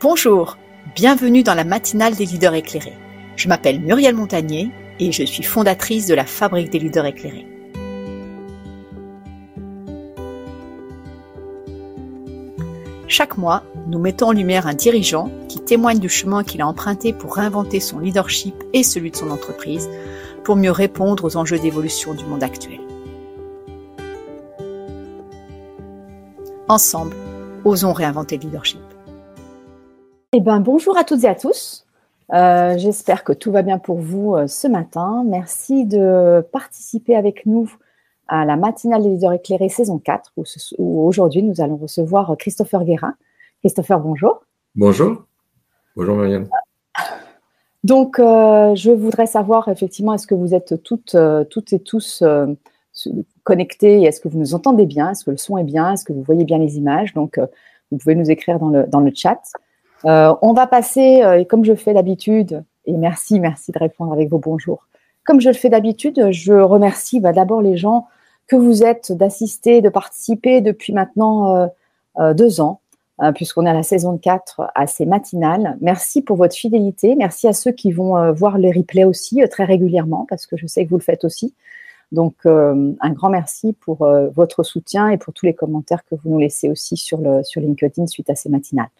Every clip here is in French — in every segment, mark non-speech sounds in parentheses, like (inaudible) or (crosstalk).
Bonjour, bienvenue dans la matinale des leaders éclairés. Je m'appelle Muriel Montagnier et je suis fondatrice de la Fabrique des leaders éclairés. Chaque mois, nous mettons en lumière un dirigeant qui témoigne du chemin qu'il a emprunté pour réinventer son leadership et celui de son entreprise pour mieux répondre aux enjeux d'évolution du monde actuel. Ensemble, osons réinventer le leadership. Eh ben, bonjour à toutes et à tous. Euh, j'espère que tout va bien pour vous euh, ce matin. Merci de participer avec nous à la matinale des leaders éclairés saison 4, où, aujourd'hui nous allons recevoir Christopher Guérin. Christopher, bonjour. Bonjour. Bonjour Marianne. (laughs) Donc, euh, je voudrais savoir effectivement, est-ce que vous êtes toutes, toutes et tous connectés Est-ce que vous nous entendez bien? Est-ce que le son est bien? Est-ce que vous voyez bien les images? Donc, vous pouvez nous écrire dans le, dans le chat. Euh, on va passer, euh, comme je fais d'habitude, et merci, merci de répondre avec vos bonjours. Comme je le fais d'habitude, je remercie bah, d'abord les gens que vous êtes d'assister, de participer depuis maintenant euh, deux ans, puisqu'on est à la saison 4 à ces matinales. Merci pour votre fidélité. Merci à ceux qui vont voir les replays aussi très régulièrement, parce que je sais que vous le faites aussi. Donc, un grand merci pour votre soutien et pour tous les commentaires que vous nous laissez aussi sur LinkedIn suite à ces matinales.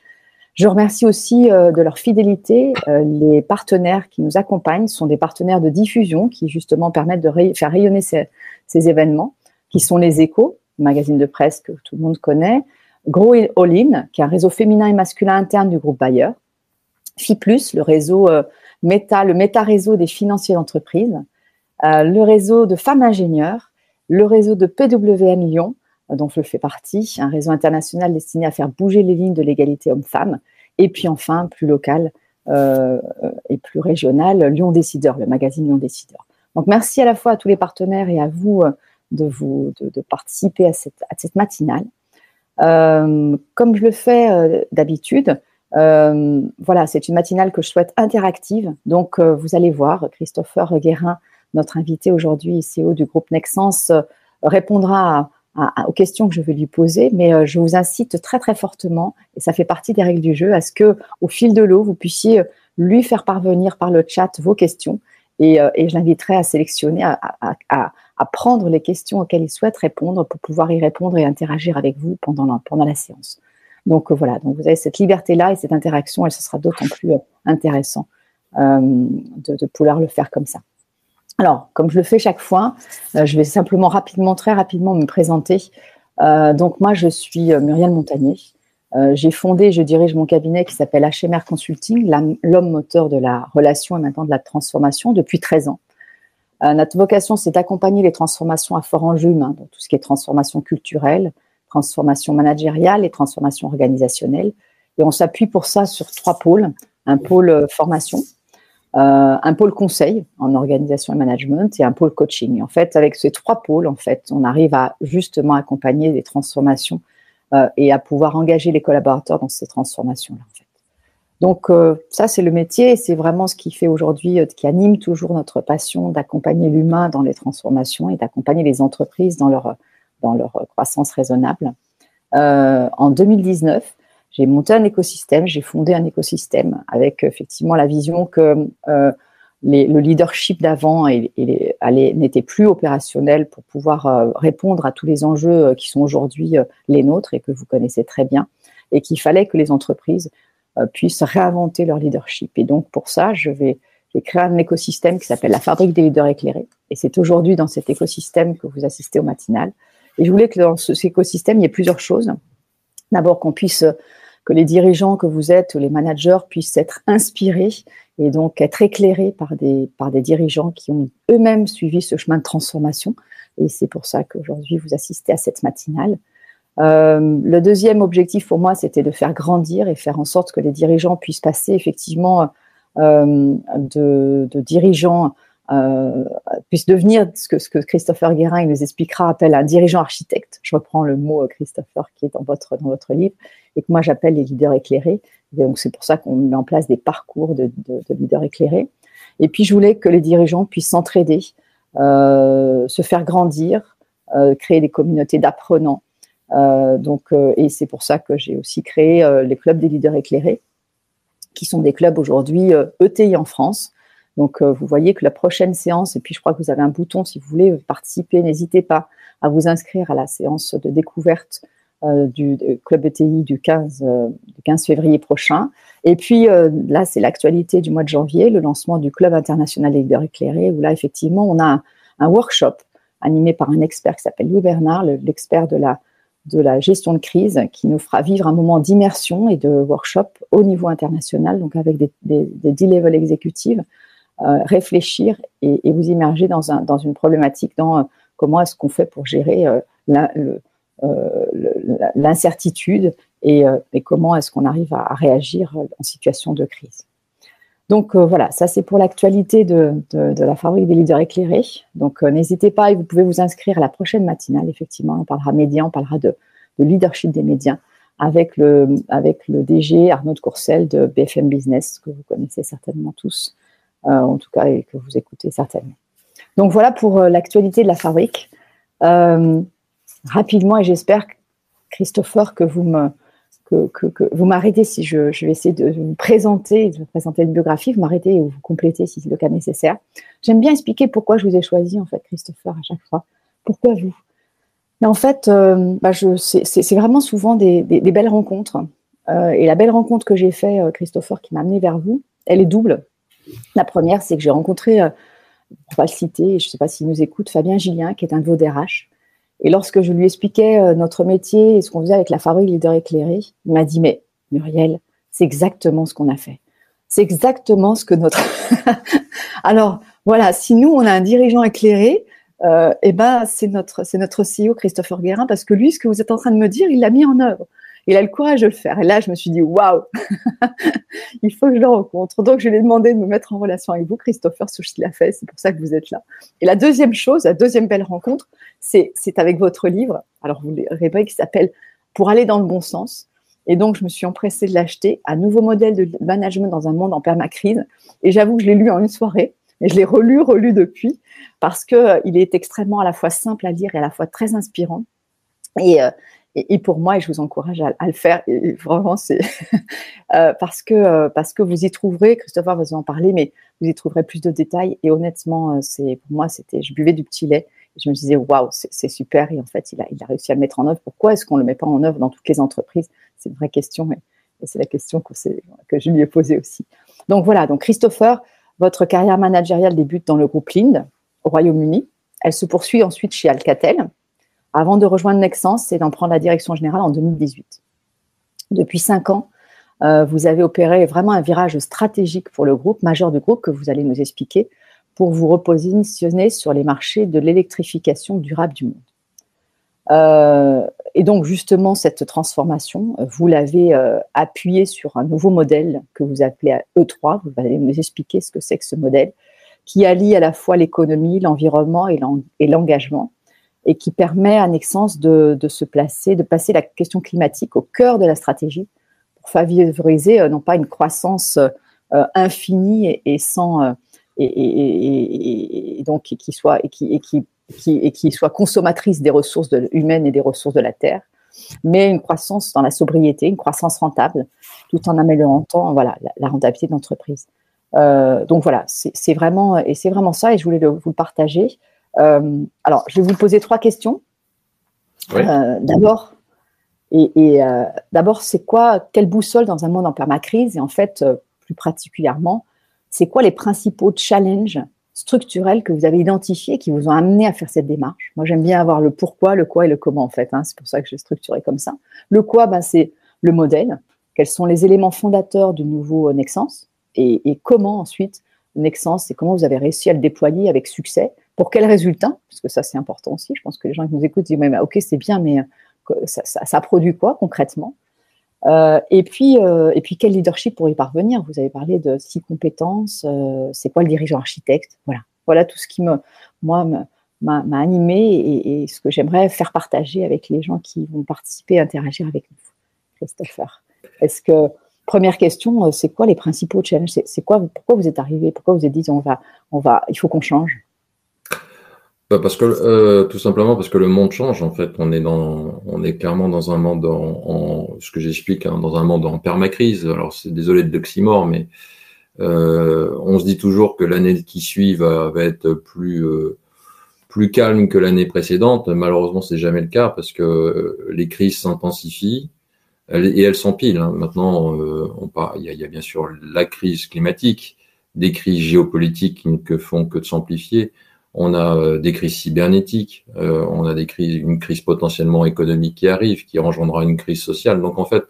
Je remercie aussi euh, de leur fidélité euh, les partenaires qui nous accompagnent, sont des partenaires de diffusion qui justement permettent de faire rayonner ces, événements, qui sont les Échos, magazine de presse que tout le monde connaît, Grow All In, qui est un réseau féminin et masculin interne du groupe Bayer, FIPLUS, le réseau euh, méta, le méta-réseau des financiers d'entreprise, le réseau de femmes ingénieurs, le réseau de PWM Lyon, dont je fais partie, un réseau international destiné à faire bouger les lignes de l'égalité homme-femme, et puis enfin, plus local euh, et plus régional, Lyon Décideur, le magazine Lyon Décideur. Donc merci à la fois à tous les partenaires et à vous euh, de, vous, de, participer à cette, matinale. Euh, comme je le fais d'habitude, voilà, c'est une matinale que je souhaite interactive. Donc, vous allez voir, Christopher Guérin, notre invité aujourd'hui, CEO du groupe Nexens, répondra à, aux questions que je vais lui poser, mais euh, je vous incite très très fortement, et ça fait partie des règles du jeu, à ce que au fil de l'eau, vous puissiez euh, lui faire parvenir par le chat vos questions, et, euh, et je l'inviterai à sélectionner, à, à, à, prendre les questions auxquelles il souhaite répondre pour pouvoir y répondre et interagir avec vous pendant la, pendant la séance. Donc voilà, donc vous avez cette liberté-là et cette interaction, et ce sera d'autant plus intéressant euh, de, de pouvoir le faire comme ça. Alors, comme je le fais chaque fois, euh, je vais simplement rapidement, très rapidement me présenter. Euh, donc moi, je suis euh, Muriel Montagnier. J'ai fondé, je dirige mon cabinet qui s'appelle HMR Consulting, l'homme moteur de la relation et maintenant de la transformation depuis 13 ans. notre vocation, c'est d'accompagner les transformations à fort enjeu humain, donc tout ce qui est transformation culturelle, transformation managériale et transformation organisationnelle. Et on s'appuie pour ça sur trois pôles. Un pôle formation, euh, un pôle conseil en organisation et management et un pôle coaching. en fait, avec ces trois pôles, en fait, on arrive à justement accompagner des transformations euh, et à pouvoir engager les collaborateurs dans ces transformations-là. En fait. Donc euh, ça, c'est le métier et c'est vraiment ce qui fait aujourd'hui, qui anime toujours notre passion d'accompagner l'humain dans les transformations et d'accompagner les entreprises dans leur, dans leur croissance raisonnable. en 2019, j'ai monté un écosystème, j'ai fondé un écosystème avec effectivement la vision que euh, le leadership d'avant n'était plus opérationnel pour pouvoir euh, répondre à tous les enjeux euh, qui sont aujourd'hui les nôtres et que vous connaissez très bien, et qu'il fallait que les entreprises puissent réinventer leur leadership. Et donc pour ça, je vais, créer un écosystème qui s'appelle la fabrique des leaders éclairés. Et c'est aujourd'hui dans cet écosystème que vous assistez au matinal. Et je voulais que dans cet écosystème, il y ait plusieurs choses. D'abord qu'on puisse que les dirigeants que vous êtes les managers puissent être inspirés et donc être éclairés par des, par des dirigeants qui ont eux-mêmes suivi ce chemin de transformation. Et c'est pour ça qu'aujourd'hui, vous assistez à cette matinale. Euh, le deuxième objectif pour moi, c'était de faire grandir et faire en sorte que les dirigeants puissent passer effectivement euh, de, de, dirigeants euh, puisse devenir ce que, Christopher Guérin il nous expliquera appelle un dirigeant architecte. Je reprends le mot euh, Christopher qui est dans votre dans votre livre et que moi j'appelle les leaders éclairés. c'est pour ça qu'on met en place des parcours de, de, de, leaders éclairés. Et puis je voulais que les dirigeants puissent s'entraider, euh, se faire grandir, euh, créer des communautés d'apprenants. Donc et c'est pour ça que j'ai aussi créé les clubs des leaders éclairés qui sont des clubs aujourd'hui ETI e en France. Donc, vous voyez que la prochaine séance, et puis je crois que vous avez un bouton si vous voulez participer, n'hésitez pas à vous inscrire à la séance de découverte du club ETI du 15, du 15 février prochain. Et puis là, c'est l'actualité du mois de janvier, le lancement du club international des leaders éclairés, où là, effectivement, on a un workshop animé par un expert qui s'appelle Louis Bernard, l'expert de la, de gestion de crise, qui nous fera vivre un moment d'immersion et de workshop au niveau international, donc avec des, D-level exécutives, euh, réfléchir et, vous immerger dans, un, dans une problématique, dans euh, comment est-ce qu'on fait pour gérer euh, euh l'incertitude et, euh, comment est-ce qu'on arrive à, réagir en situation de crise. Donc euh, voilà, ça c'est pour l'actualité de, la fabrique des leaders éclairés. Donc euh, n'hésitez pas et vous pouvez vous inscrire à la prochaine matinale. Effectivement, on parlera médias, on parlera de, leadership des médias avec le, avec le DG Arnaud de de BFM Business, que vous connaissez certainement tous, euh, en tout cas, et que vous écoutez certainement. Donc voilà pour l'actualité de la fabrique. rapidement, et j'espère, Christopher, que vous me, que, vous m'arrêtez si je, vais essayer de vous présenter, de présenter une biographie, vous m'arrêtez ou vous complétez si c'est le cas nécessaire. J'aime bien expliquer pourquoi je vous ai choisi, en fait, Christopher, à chaque fois. Pourquoi vous? Mais en fait, euh, bah, c'est vraiment souvent des, belles rencontres. Euh, et la belle rencontre que j'ai faite, euh, Christopher, qui m'a amené vers vous, elle est double. La première, c'est que j'ai rencontré, pour ne pas le citer, je ne sais pas s'il nous écoute, Fabien Gillien, qui est un de vos DRH, et lorsque je lui expliquais euh, notre métier et ce qu'on faisait avec la fabrique leader éclairé, il m'a dit Mais Muriel, c'est exactement ce qu'on a fait. C'est exactement ce que notre. (laughs) Alors voilà, si nous on a un dirigeant éclairé, euh, eh ben c'est notre c'est notre CEO Christopher Guérin parce que lui, ce que vous êtes en train de me dire, il l'a mis en œuvre. Il a le courage de le faire. Et là, je me suis dit, waouh, (laughs) il faut que je le rencontre. Donc, je lui ai demandé de me mettre en relation avec vous, Christopher, sur ce qu'il a fait. C'est pour ça que vous êtes là. Et la deuxième chose, la deuxième belle rencontre, c'est avec votre livre. Alors, vous pas, qui s'appelle Pour aller dans le bon sens. Et donc, je me suis empressée de l'acheter, un nouveau modèle de management dans un monde en permacrise. Et j'avoue que je l'ai lu en une soirée. Et je l'ai relu, relu depuis, parce que euh, est extrêmement à la fois simple à lire et à la fois très inspirant. Et, et, pour moi, et je vous encourage à, le faire, et vraiment, c'est (laughs) euh, parce que euh, parce que vous y trouverez, Christopher va vous en parler, mais vous y trouverez plus de détails. Et honnêtement, euh, c'est pour moi, c'était, je buvais du petit lait. Je me disais, waouh, c'est super. Et en fait, il a, il a réussi à le mettre en œuvre. Pourquoi est-ce qu'on ne le met pas en œuvre dans toutes les entreprises? C'est une vraie question. Et, c'est la question que, que je lui ai posée aussi. Donc voilà, donc Christopher, votre carrière managériale débute dans le groupe Lind, au Royaume-Uni. Elle se poursuit ensuite chez Alcatel, avant de rejoindre Nexens et d'en prendre la direction générale en 2018. Depuis cinq ans, euh, vous avez opéré vraiment un virage stratégique pour le groupe, majeur du groupe, que vous allez nous expliquer, pour vous repositionner sur les marchés de l'électrification durable du monde. Euh, et donc, justement, cette transformation, vous l'avez euh, appuyée sur un nouveau modèle que vous appelez E3. Vous allez nous expliquer ce que c'est que ce modèle, qui allie à la fois l'économie, l'environnement et l'engagement et qui permet à Nexence de, se placer, de passer la question climatique au cœur de la stratégie pour favoriser euh, non pas une croissance euh, infinie et, sans euh, et, donc qui soit et qui, qui, qui, qui soit consommatrice des ressources humaines et des ressources de la terre, mais une croissance dans la sobriété, une croissance rentable, tout en améliorant voilà, la, rentabilité de l'entreprise. Donc voilà, c'est vraiment et c'est vraiment ça et je voulais vous le partager. Euh, alors, je vais vous poser trois questions. Euh, d'abord, et, euh, d'abord, c'est quoi, quelle boussole dans un monde en permacrise? Et en fait, plus particulièrement, c'est quoi les principaux challenges structurels que vous avez identifiés qui vous ont amené à faire cette démarche? Moi, j'aime bien avoir le pourquoi, le quoi et le comment, en fait. Hein. c'est pour ça que j'ai structuré comme ça. Le quoi, ben, c'est le modèle. Quels sont les éléments fondateurs du nouveau Nexence et, et comment ensuite Nexence et comment vous avez réussi à le déployer avec succès? Pour quels résultats Parce que ça, c'est important aussi. Je pense que les gens qui nous écoutent disent, mais, ok, c'est bien, mais euh, ça, ça, produit quoi concrètement? Euh, et puis, euh, et puis, quel leadership pour y parvenir? Vous avez parlé de six compétences. Euh, c'est quoi le dirigeant architecte? Voilà, voilà tout ce qui me, moi, m'a animé et, et, ce que j'aimerais faire partager avec les gens qui vont participer, interagir avec nous. Christopher, est-ce que première question, c'est quoi les principaux challenges? C'est quoi Pourquoi vous êtes arrivé Pourquoi vous êtes dit on va, on va, il faut qu'on change? Bah, parce que euh, tout simplement parce que le monde change en fait. On est dans, on est clairement dans un monde en, ce que j'explique, hein, dans un monde en permacrise. Alors c'est désolé de l'oxymore, mais euh, on se dit toujours que l'année qui suit va, va être plus euh, plus calme que l'année précédente. Malheureusement, c'est jamais le cas parce que les crises s'intensifient et elles s'empilent. Hein. Maintenant, on il y, a, il y a bien sûr la crise climatique, des crises géopolitiques qui ne font que de s'amplifier on a euh, des crises cybernétiques, euh, on a des une crise potentiellement économique qui arrive, qui engendrera une crise sociale. Donc en fait,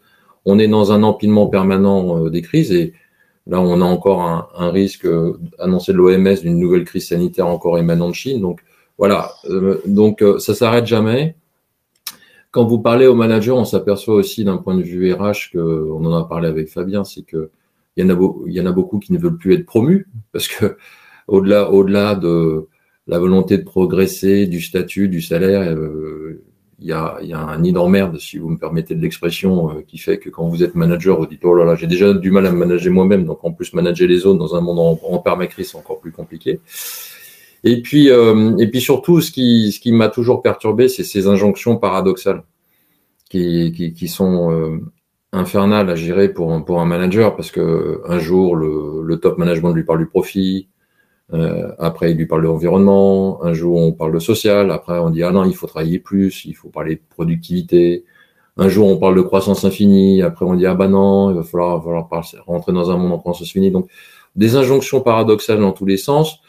on est dans un empilement permanent euh, des crises et là on a encore un, risque annoncé de l'OMS d'une nouvelle crise sanitaire encore émanant de Chine. Donc voilà, donc ça s'arrête jamais. Quand vous parlez aux managers, on s'aperçoit aussi d'un point de vue RH que on en a parlé avec Fabien, c'est que il y en a, y en a beaucoup qui ne veulent plus être promus parce que au-delà, au-delà de la volonté de progresser, du statut, du salaire, euh, il y, a, un nid d'emmerde, si vous me permettez de l'expression, euh, qui fait que quand vous êtes manager, vous dites oh là là, j'ai déjà du mal à me manager moi-même, donc en plus manager les autres dans un monde en, en permacrise, c'est encore plus compliqué. Et puis, euh, et puis surtout, ce qui, ce qui m'a toujours perturbé, c'est ces injonctions paradoxales qui, qui, sont infernales à gérer pour, pour un manager, parce que un jour le top management lui parle du profit, euh, après, il lui parle de l'environnement. Un jour, on parle de social. Après, on dit ah non, il faut travailler plus. Il faut parler de productivité. Un jour, on parle de croissance infinie. Après, on dit ah bah non, il va falloir, falloir rentrer dans un monde en croissance infinie. Donc, des injonctions paradoxales dans tous les sens.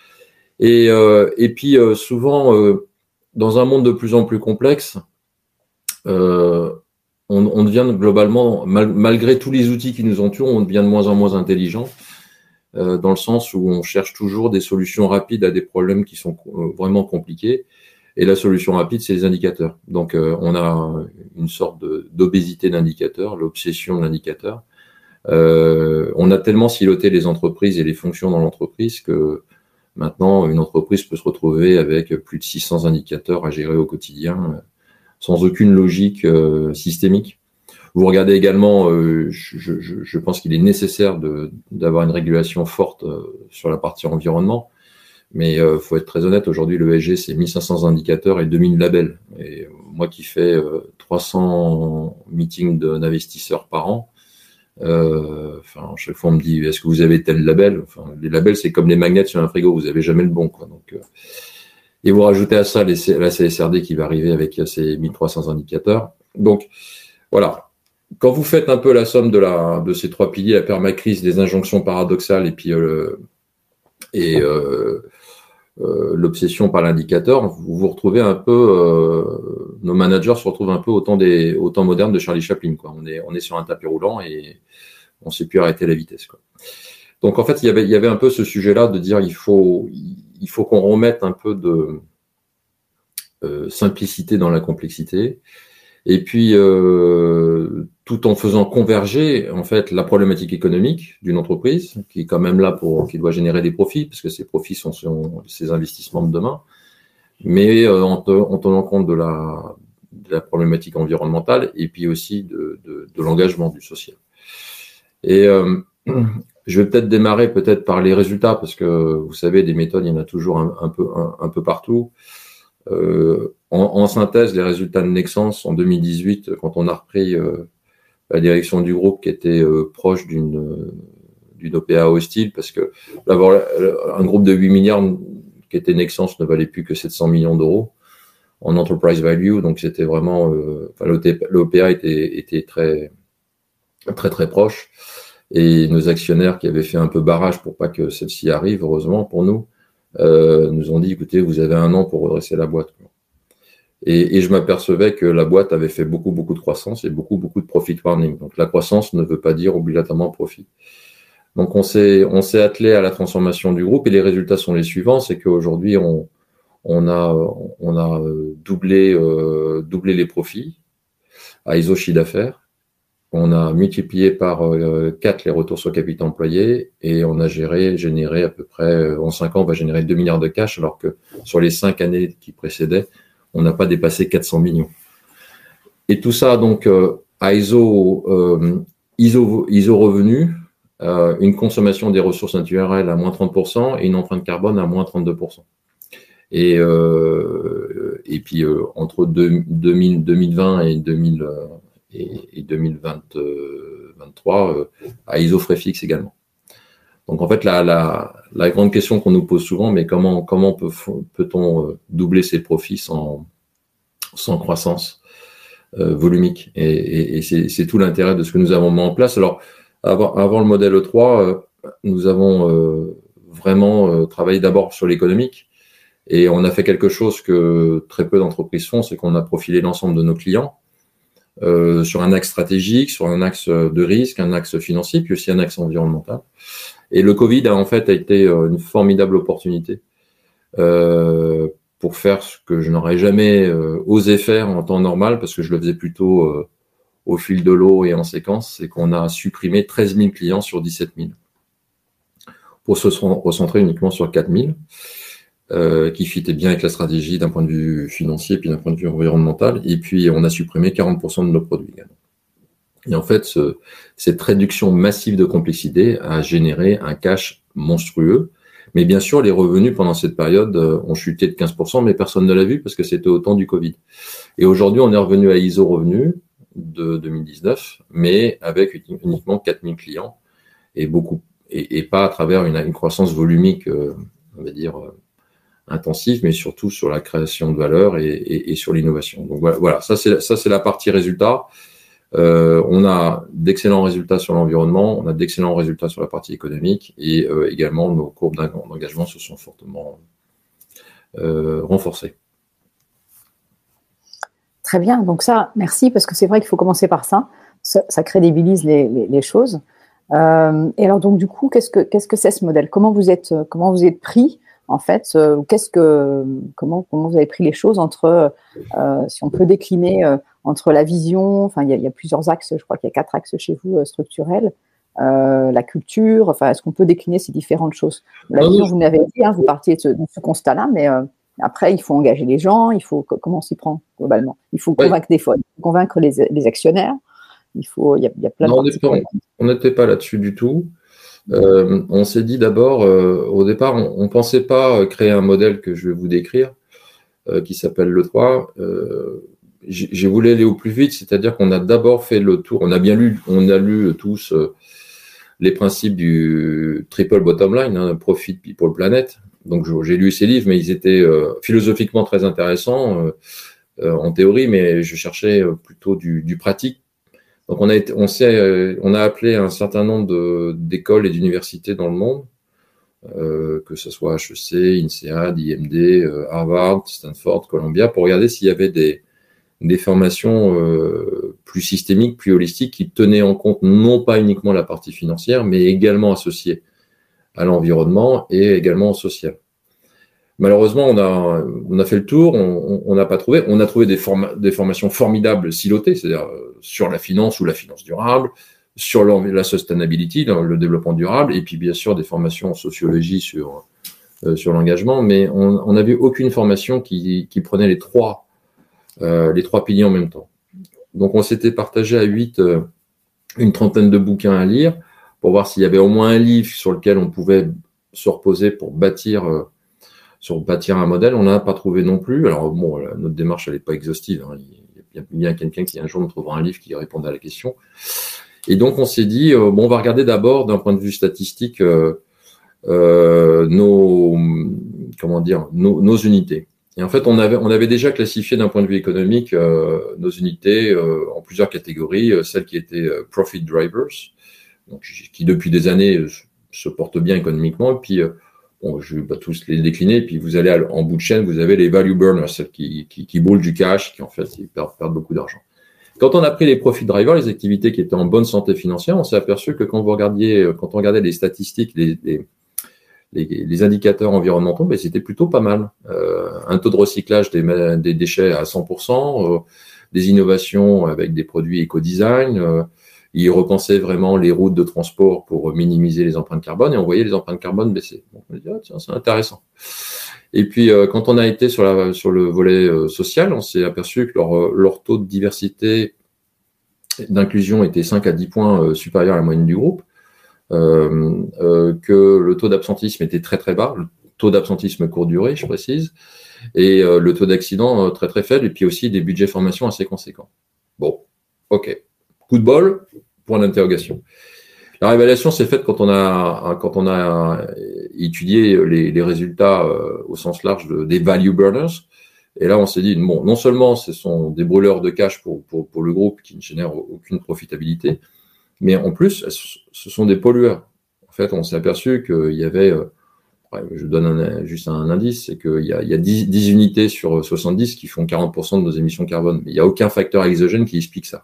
Et, euh, et puis, euh, souvent, euh, dans un monde de plus en plus complexe, on, on, devient globalement, malgré tous les outils qui nous entourent, on devient de moins en moins intelligent. Euh, dans le sens où on cherche toujours des solutions rapides à des problèmes qui sont euh, vraiment compliqués. Et la solution rapide, c'est les indicateurs. Donc, euh, on a une sorte d'obésité d'indicateurs, l'obsession d'indicateurs. On a tellement siloté les entreprises et les fonctions dans l'entreprise que maintenant, une entreprise peut se retrouver avec plus de 600 indicateurs à gérer au quotidien, sans aucune logique systémique. Vous regardez également, euh, je, je, je, pense qu'il est nécessaire d'avoir une régulation forte euh, sur la partie environnement, mais il euh, faut être très honnête, aujourd'hui le ESG c'est 1500 indicateurs et 2000 labels. Et moi qui fais 300 meetings d'investisseurs par an, euh, chaque fois on me dit est-ce que vous avez tel label? Enfin, Les labels c'est comme les magnets sur un frigo, vous avez jamais le bon. Quoi. Donc, et vous rajoutez à ça les, la CSRD qui va arriver avec ses 1300 indicateurs. Donc voilà, quand vous faites un peu la somme de, la, de ces trois piliers, la permacrise, les injonctions paradoxales et puis euh, et euh, euh, l'obsession par l'indicateur, vous vous retrouvez un peu, nos managers se retrouvent un peu au temps, des, au moderne de Charlie Chaplin. Quoi. On, est, on est sur un tapis roulant et on ne sait plus arrêter la vitesse. Quoi. Donc en fait, il y avait, il y avait un peu ce sujet-là de dire il faut, il faut qu'on remette un peu de simplicité dans la complexité. Et puis, tout en faisant converger en fait la problématique économique d'une entreprise qui est quand même là pour qui doit générer des profits parce que ces profits sont, ses investissements de demain, mais euh, en, tenant compte de la, de la, problématique environnementale et puis aussi de, de, de l'engagement du social. Et euh, je vais peut-être démarrer peut-être par les résultats parce que vous savez des méthodes il y en a toujours un, peu un, un, peu partout. Euh, en, en, synthèse, les résultats de Nexens en 2018, quand on a repris euh, la direction du groupe qui était euh, proche d'une d'une OPA hostile, parce que d'avoir un groupe de 8 milliards qui était Nexens ne valait plus que 700 millions d'euros en enterprise value, donc c'était vraiment, euh, enfin, l'OPA était, était très très très proche, et nos actionnaires qui avaient fait un peu barrage pour pas que celle-ci arrive, heureusement pour nous, euh, nous ont dit écoutez, vous avez un an pour redresser la boîte. Et, et je m'apercevais que la boîte avait fait beaucoup, beaucoup de croissance et beaucoup, beaucoup de profit warning. Donc la croissance ne veut pas dire obligatoirement profit. Donc on s'est on s'est attelé à la transformation du groupe et les résultats sont les suivants, c'est qu'aujourd'hui on on a on a euh, doublé euh, doublé les profits à ISO chiffre d'affaires. On a multiplié par euh, 4 les retours sur capital employé et on a géré, généré à peu près, euh, en 5 ans, on va générer 2 milliards de cash, alors que sur les 5 années qui précédaient, on n'a pas dépassé 400 millions. Et tout ça, donc, euh, à ISO, euh, ISO, ISO revenu, une consommation des ressources naturelles à moins 30% et une empreinte carbone à moins 32%. Et, et puis entre 2020 et, 2000, et, 2023 à isofréfix également. Donc en fait, la, grande question qu'on nous pose souvent, mais comment, peut-on euh, doubler ses profits sans, croissance euh, volumique? Et, c'est tout l'intérêt de ce que nous avons mis en place. Alors, avant, le modèle 3, e euh, nous avons vraiment travaillé d'abord sur l'économique. Et on a fait quelque chose que très peu d'entreprises font, c'est qu'on a profilé l'ensemble de nos clients sur un axe stratégique, sur un axe de risque, un axe financier, puis aussi un axe environnemental. Et le Covid a en fait été euh, une formidable opportunité euh, pour faire ce que je n'aurais jamais euh, osé faire en temps normal, parce que je le faisais plutôt au fil de l'eau et en séquence, c'est qu'on a supprimé 13 000 clients sur 17 000 pour se recentrer uniquement sur 4 000, euh, qui fitait bien avec la stratégie d'un point de vue financier puis d'un point de vue environnemental. Et puis, on a supprimé 40% de nos produits également. Et en fait, ce, cette réduction massive de complexité a généré un cash monstrueux. Mais bien sûr, les revenus pendant cette période euh, ont chuté de 15%, mais personne ne l'a vu parce que c'était au temps du Covid. Et aujourd'hui, on est revenu à ISO revenus de 2019, mais avec uniquement 4000 clients et beaucoup, et, pas à travers une, une croissance volumique, euh, on va dire, euh, intensive, mais surtout sur la création de valeur et, et, et sur l'innovation. Donc voilà, voilà ça c'est ça c'est la partie résultat. Euh, on a d'excellents résultats sur l'environnement, on a d'excellents résultats sur la partie économique et euh, également nos courbes d'engagement se sont fortement euh, renforcées. Très bien, donc ça, merci, parce que c'est vrai qu'il faut commencer par ça. Ça, crédibilise les, choses. et alors, donc, du coup, qu'est-ce que qu'est-ce que c'est ce modèle? Comment vous êtes comment vous êtes pris? En fait Qu'est-ce que comment comment vous avez pris les choses entre si on peut décliner entre la vision, enfin il y, a, plusieurs axes, je crois qu'il y a quatre axes chez vous euh, structurels, euh, la culture, enfin est-ce qu'on peut décliner ces différentes choses? La ah vision, vous m'avez dit, hein, vous partiez de ce, constat-là, mais euh, après il faut engager les gens, il faut comment on s'y prend globalement? Il faut convaincre des fois, convaincre les, actionnaires, il faut, il y a, plein de On n'était pas là-dessus du tout. On s'est dit d'abord, au départ, on ne pensait pas créer un modèle que je vais vous décrire, qui s'appelle le 3 j'ai voulu aller au plus vite, c'est-à-dire qu'on a d'abord fait le tour, on a bien lu, on a lu tous euh, les principes du triple bottom line, hein, profit people planet. Donc j'ai lu ces livres, mais ils étaient euh, philosophiquement très intéressants euh, en théorie, mais je cherchais plutôt du pratique. Donc on a été, on s'est, on a appelé un certain nombre d'écoles et d'universités dans le monde, que ce soit HEC, INSEAD, IMD, Harvard, Stanford, Columbia, pour regarder s'il y avait des formations euh, plus systémiques, plus holistiques, qui tenaient en compte non pas uniquement la partie financière, mais également associée à l'environnement et également au social. Malheureusement, on a, fait le tour, on n'a pas trouvé. On a trouvé des, des formations formidables silotées, c'est-à-dire euh, sur la finance ou la finance durable, sur la sustainability, le développement durable, et puis bien sûr des formations en sociologie sur, euh, l'engagement, mais on n'a vu aucune formation qui, prenait les trois euh, les trois piliers en même temps. Donc on s'était partagé à huit une trentaine de bouquins à lire pour voir s'il y avait au moins un livre sur lequel on pouvait se reposer pour bâtir sur bâtir un modèle. On n'en a pas trouvé non plus. Alors bon, notre démarche elle n'est pas exhaustive. Hein. Il y a bien quelqu'un qui un jour nous trouvera un livre qui répondra à la question. Et donc on s'est dit bon, on va regarder d'abord d'un point de vue statistique euh, nos comment nos, unités. Et en fait, on avait, déjà classifié d'un point de vue économique euh, nos unités euh, en plusieurs catégories, euh, celles qui étaient profit drivers, qui depuis des années se portent bien économiquement, et puis bon, je vais pas tous les décliner, puis vous allez en bout de chaîne, vous avez les value burners, celles qui, qui, qui boulent du cash, qui en fait perdent, perdent beaucoup d'argent. Quand on a pris les profit drivers, les activités qui étaient en bonne santé financière, on s'est aperçu que quand vous regardiez, quand on regardait les statistiques, les, les les, indicateurs environnementaux, ben, c'était plutôt pas mal. Euh, un taux de recyclage des, des déchets à 100%, euh, des innovations avec des produits éco-design. Euh, ils repensaient vraiment les routes de transport pour minimiser les empreintes carbone et on voyait les empreintes carbone baisser. on dit, ah, tiens, c'est intéressant. Et puis, euh, quand on a été sur, le volet euh, social, on s'est aperçu que leur, leur taux de diversité d'inclusion était 5 à 10 points supérieur à la moyenne du groupe. Euh, euh, que le taux d'absentisme était très très bas, le taux d'absentisme court durée, je précise, et le taux d'accident très très faible, et puis aussi des budgets formation assez conséquents. Bon, ok. Coup de bol, point d'interrogation. La révélation s'est faite quand on a quand on a étudié les, résultats au sens large des value burners. Et là, on s'est dit bon, non seulement ce sont des brûleurs de cash pour, pour, le groupe qui ne génèrent aucune profitabilité, mais en plus, ce sont des pollueurs. En fait, on s'est aperçu qu'il y avait, euh, je donne juste un indice, c'est qu'il y a, il y a 10, 10, unités sur 70 qui font 40% de nos émissions carbone. Mais il n'y a aucun facteur exogène qui explique ça.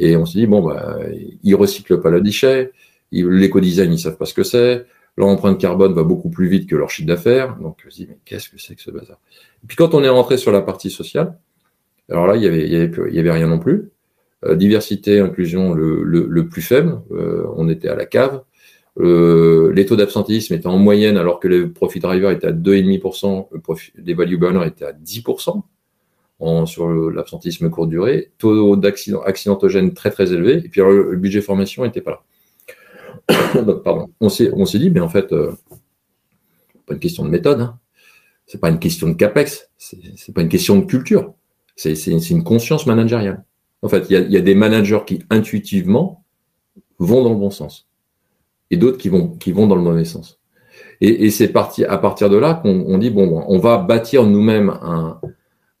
Et on s'est dit, bon, bah, ils recyclent pas le déchet, l'éco-design, ils savent pas ce que c'est, leur empreinte carbone va beaucoup plus vite que leur chiffre d'affaires. Donc, je me dis, mais qu'est-ce que c'est que ce bazar? Et puis, quand on est rentré sur la partie sociale, alors là, il y avait, y avait, il y avait rien non plus. Euh, diversité, inclusion le, le, le plus faible, euh, on était à la cave. Euh, les taux d'absentéisme étaient en moyenne, alors que les profit drivers étaient à 2,5%, les value burners étaient à 10% en, sur l'absentéisme courte durée, taux d'accident accidentogène très très élevé, et puis le, budget formation n'était pas là. (coughs) Pardon. On s'est on s'est dit, mais en fait, euh, pas une question de méthode, hein. c'est pas une question de capex, c'est pas une question de culture, c'est une conscience managériale. En fait, il y a, y a, des managers qui intuitivement vont dans le bon sens et d'autres qui vont, qui vont dans le mauvais sens. Et, et c'est parti à partir de là qu'on on dit bon, on va bâtir nous-mêmes un,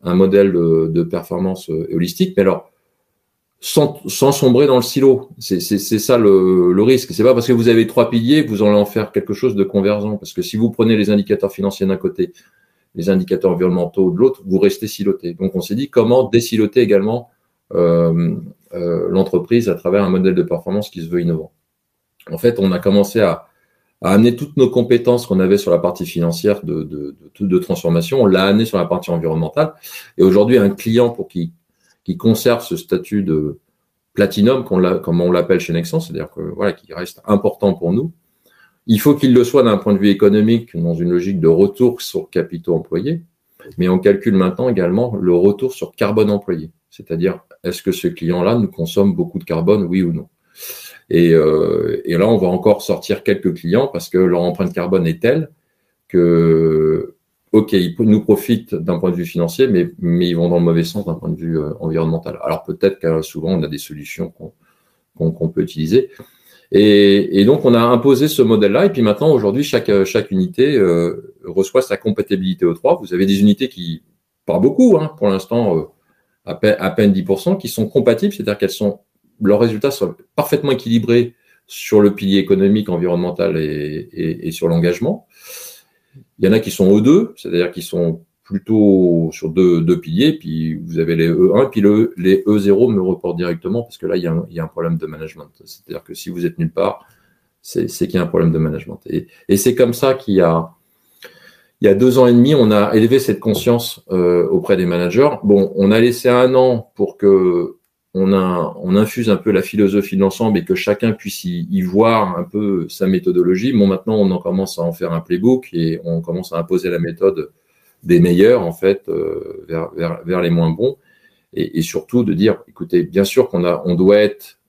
un, modèle de, performance euh, holistique, mais alors sans, sombrer dans le silo. C'est ça le, le risque. C'est pas parce que vous avez trois piliers que vous allez en faire quelque chose de convergent. Parce que si vous prenez les indicateurs financiers d'un côté, les indicateurs environnementaux de l'autre, vous restez siloté. Donc on s'est dit comment désiloter également euh, euh, l'entreprise à travers un modèle de performance qui se veut innovant. En fait, on a commencé à, à amener toutes nos compétences qu'on avait sur la partie financière de, de, transformation, on l'a amené sur la partie environnementale. Et aujourd'hui, un client pour qui, qui conserve ce statut de platinum, comme on l'appelle chez Nexans, c'est-à-dire que voilà, qui reste important pour nous, il faut qu'il le soit d'un point de vue économique, dans une logique de retour sur capitaux employés, mais on calcule maintenant également le retour sur carbone employé, c'est-à-dire est-ce que ce client-là nous consomme beaucoup de carbone, oui ou non? Et, euh, et, là, on va encore sortir quelques clients parce que leur empreinte carbone est telle que, OK, ils nous profitent d'un point de vue financier, mais, mais ils vont dans le mauvais sens d'un point de vue euh, environnemental. Alors peut-être que souvent, on a des solutions qu'on peut utiliser. Et, et, donc, on a imposé ce modèle-là. Et puis maintenant, aujourd'hui, chaque, chaque unité euh, reçoit sa compatibilité aux trois. Vous avez des unités qui, pas beaucoup, hein, pour l'instant, euh, à, peine, à peine 10%, qui sont compatibles, c'est-à-dire qu'elles sont leurs résultats sont parfaitement équilibrés sur le pilier économique, environnemental et, sur l'engagement. Il y en a qui sont E2, c'est-à-dire qui sont plutôt sur deux, deux, piliers, puis vous avez les E1, puis le, les E0 me reportent directement parce que là, il y a un, problème de management. C'est-à-dire que si vous êtes nulle part, c'est qu'il y a un problème de management. Et, et c'est comme ça qu'il y a, il y a deux ans et demi, on a élevé cette conscience euh, auprès des managers. Bon, on a laissé un an pour que on, infuse un peu la philosophie de l'ensemble et que chacun puisse y, voir un peu sa méthodologie. Bon, maintenant, on en commence à en faire un playbook et on commence à imposer la méthode des meilleurs, en fait, euh, vers, les moins bons. Et, surtout de dire, écoutez, bien sûr qu'on a, on doit être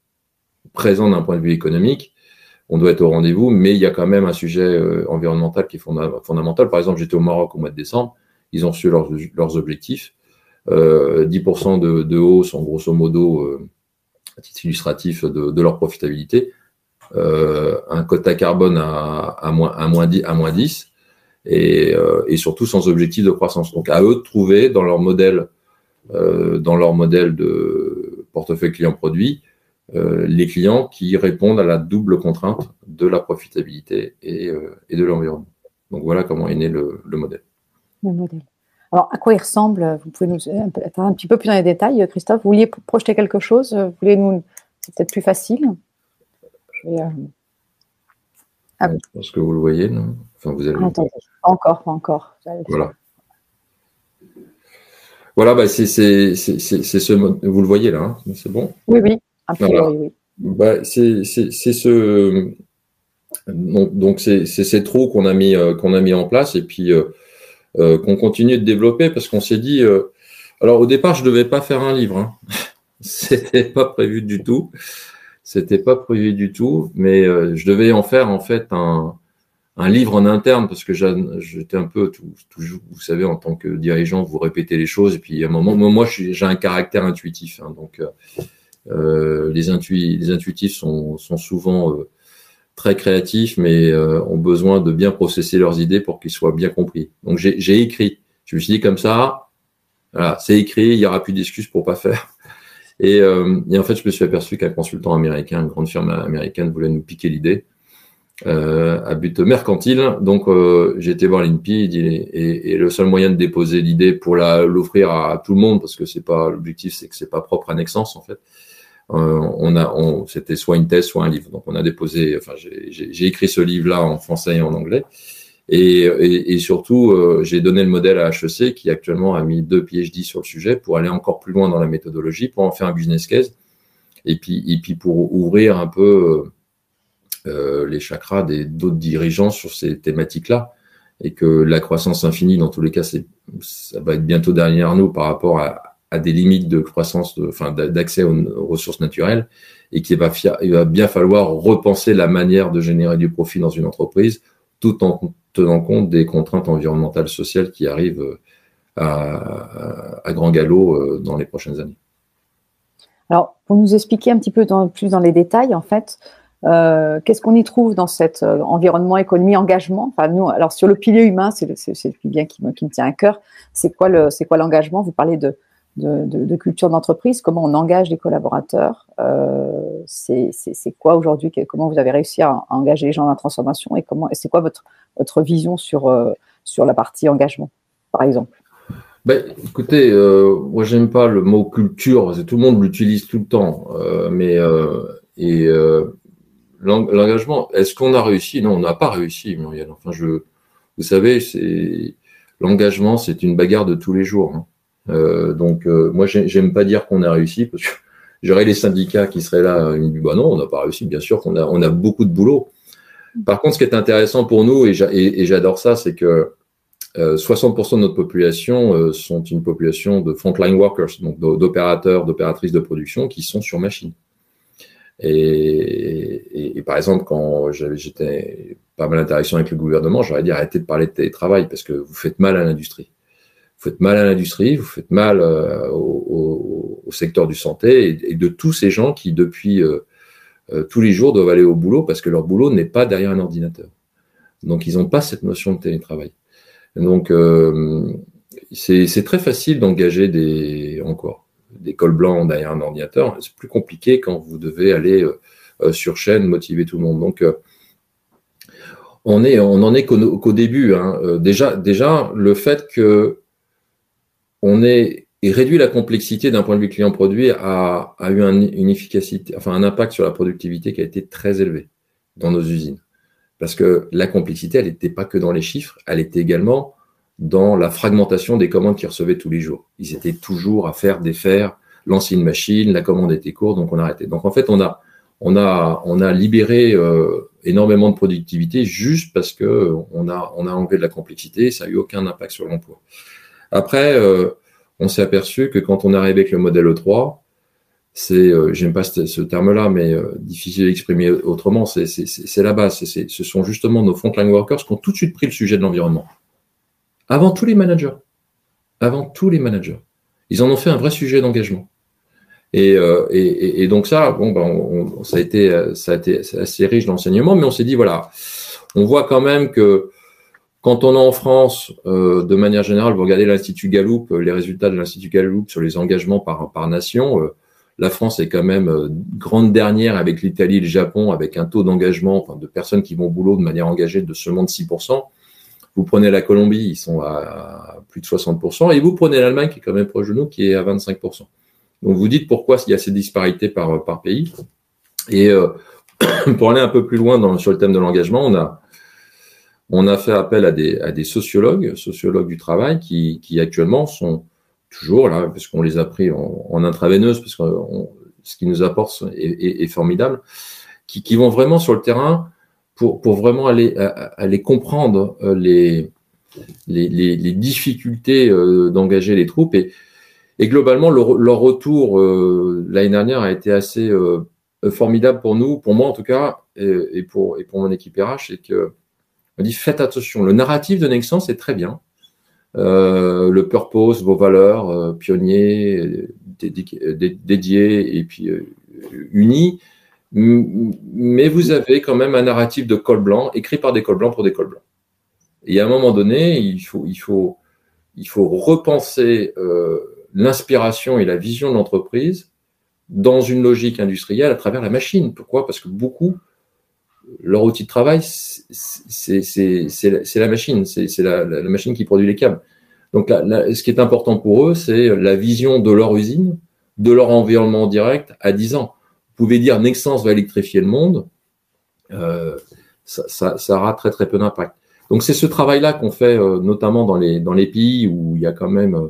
présent d'un point de vue économique, on doit être au rendez-vous, mais il y a quand même un sujet euh, environnemental qui est fondamental. Par exemple, j'étais au Maroc au mois de décembre, ils ont leurs, leurs objectifs. 10% euh, de, de, hausse, en grosso modo, euh, à titre illustratif, de, leur profitabilité. Euh, un quota carbone à, moins, à, moins 10, à moins 10 et, surtout sans objectif de croissance. Donc à eux de trouver dans leur modèle, dans leur modèle de portefeuille client produit, les clients qui répondent à la double contrainte de la profitabilité et, de l'environnement. Donc voilà comment est né. Le modèle. Alors, à quoi il ressemble Vous pouvez nous être un petit peu plus dans les détails, Christophe. Vous vouliez projeter quelque chose Vous voulez nous C'est peut-être plus facile. euh... ah, Je pense que vous le voyez, non? Enfin, vous allez. Ah, attendez, pas encore, pas encore. Voilà. Voilà, bah, c'est ce Vous le voyez là, hein c'est bon Oui, oui. Voilà. oui, oui. Bah, c'est ce. Donc, c'est ces trous qu'on a mis euh, qu'on a mis en place et puis euh, euh, qu'on continue de développer parce qu'on s'est dit. Euh, alors au départ, je devais pas faire un livre. Hein. (laughs) C'était pas prévu du tout. C'était pas prévu du tout, mais euh, je devais en faire en fait un, un livre en interne parce que j'étais un peu, toujours, vous savez, en tant que dirigeant, vous répétez les choses et puis à un moment, moi, j'ai un caractère intuitif, hein, donc les, les, intuitifs sont, souvent très créatifs, mais euh, ont besoin de bien processer leurs idées pour qu'ils soient bien compris. Donc j'ai écrit. Je me suis dit comme ça, voilà, c'est écrit, il y aura plus d'excuses pour pas faire. Et, et, en fait, je me suis aperçu qu'un consultant américain, une grande firme américaine, voulait nous piquer l'idée euh, à but mercantile. Donc, euh, j'ai été voir l'INPI et, et, le seul moyen de déposer l'idée pour l'offrir à, tout le monde, parce que c'est pas l'objectif, c'est que c'est pas propre à Nexence en fait. Euh, on a, c'était soit une thèse, soit un livre. Donc, on a déposé. Enfin, j'ai écrit ce livre-là en français et en anglais. Et, et, surtout, euh, j'ai donné le modèle à HEC qui actuellement a mis deux PhD sur le sujet pour aller encore plus loin dans la méthodologie, pour en faire un business case, et puis, pour ouvrir un peu euh, les chakras des d'autres dirigeants sur ces thématiques-là et que la croissance infinie, dans tous les cas, ça va être bientôt derrière nous par rapport à, à des limites de croissance, enfin d'accès aux, ressources naturelles, et qu'il va, il va bien falloir repenser la manière de générer du profit dans une entreprise, tout en tenant compte des contraintes environnementales, sociales qui arrivent euh, à, grand galop euh, dans les prochaines années. Alors, pour nous expliquer un petit peu plus dans les détails, en fait, euh, qu'est-ce qu'on y trouve dans cet environnement, économie, engagement? Alors sur le pilier humain, c'est le, qui me, tient à cœur. C'est quoi l'engagement? Vous parlez de, de, culture d'entreprise, comment on engage les collaborateurs. Euh, c'est, quoi aujourd'hui Comment vous avez réussi à, engager les gens dans la transformation et comment c'est quoi votre vision sur euh, sur la partie engagement, par exemple? Ben, écoutez, euh, moi j'aime pas le mot culture, tout le monde l'utilise tout le temps, mais l'engagement, est-ce qu'on a réussi? Non, on n'a pas réussi, Muriel. Enfin, je, vous savez, c'est l'engagement, c'est une bagarre de tous les jours. Hein. Euh, donc, euh, moi, j'aime pas dire qu'on a réussi parce que (laughs) j'aurais les syndicats qui seraient là, ils me disent bah non, on n'a pas réussi. Bien sûr qu'on a, beaucoup de boulot. Par contre, ce qui est intéressant pour nous, et j'adore ça, c'est que 60% euh, de notre population euh, sont une population de frontline workers, donc d'opérateurs, d'opératrices de production qui sont sur machine. Et, et, par exemple, quand j'étais pas mal d'interaction avec le gouvernement, j'aurais dit arrêtez de parler de télétravail parce que vous faites mal à l'industrie. Vous faites mal à l'industrie, vous faites mal euh, au, secteur du santé et, de tous ces gens qui, depuis euh, euh, tous les jours, doivent aller au boulot parce que leur boulot n'est pas derrière un ordinateur. Donc, ils n'ont pas cette notion de télétravail. Donc, c'est très facile d'engager des encore des cols blancs derrière un ordinateur. C'est plus compliqué quand vous devez aller sur chaîne, motiver tout le monde. Donc, on est, on en est qu'au début. Hein. Déjà, déjà, le fait que on ait réduit la complexité d'un point de vue client-produit a, eu un, une efficacité, enfin un impact sur la productivité qui a été très élevé dans nos usines. Parce que la complexité, elle n'était pas que dans les chiffres, elle était également dans la fragmentation des commandes qu'ils recevaient tous les jours. Ils étaient toujours à faire défaire, lancer une machine, la commande était courte, donc on a arrêté. Donc en fait, on a, libéré euh, énormément de productivité juste parce que on a, on a enlevé de la complexité, ça a eu aucun impact sur l'emploi. Après, euh, on s'est aperçu que quand on arrive avec le modèle E3, c'est, euh, j'aime pas ce, terme-là, mais euh, difficile d'exprimer autrement, c'est, c'est, la base. C'est, ce sont justement nos frontline workers qui ont tout de suite pris le sujet de l'environnement. Avant tous les managers. Avant tous les managers. Ils en ont fait un vrai sujet d'engagement. Et, euh, et, et, donc ça, bon, ben, ça a été, ça a été assez riche d'enseignements, mais on s'est dit voilà, on voit quand même que quand on est en France, euh, de manière générale, vous regardez l'Institut Gallup, euh, les résultats de l'Institut Gallup sur les engagements par, par nation, euh, la France est quand même euh, grande dernière avec l'Italie et le Japon, avec un taux d'engagement enfin, de personnes qui vont au boulot de manière engagée de seulement de 6%. Vous prenez la Colombie, ils sont à plus de 60%, et vous prenez l'Allemagne, qui est quand même proche de nous, qui est à 25%. Donc vous dites pourquoi il y a ces disparités par, par pays. Et euh, (coughs) pour aller un peu plus loin dans, sur le thème de l'engagement, on a, on a fait appel à des, à des sociologues, sociologues du travail, qui, qui actuellement sont toujours là, parce qu'on les a pris en, en intraveineuse, parce que ce qu'ils nous apportent est, est, formidable, qui, qui, vont vraiment sur le terrain pour, pour vraiment aller, aller comprendre euh, les, les, les, difficultés euh, d'engager les troupes. Et, et globalement, leur, leur retour euh, l'année dernière a été assez formidable pour nous, pour moi en tout cas, et, et, pour, et pour mon équipe RH, c'est que On dit faites attention. Le narratif de Nexence est très bien. Euh, le purpose, vos valeurs, euh, pionniers, dédiés et puis euh, unis. Mais vous avez quand même un narratif de col blanc, écrit par des cols blancs pour des cols blancs. Et à un moment donné, il faut, il faut, il faut repenser l'inspiration et la vision de l'entreprise dans une logique industrielle à travers la machine. Pourquoi? Parce que beaucoup, leur outil de travail, c'est la machine, c'est la, machine qui produit les câbles. Donc, ce qui est important pour eux, c'est la vision de leur usine, de leur environnement direct à 10 ans. Vous pouvez dire Nexens va électrifier le monde, euh, ça, aura très très peu d'impact. Donc, c'est ce travail-là qu'on fait euh, notamment dans les, pays où il y a quand même euh,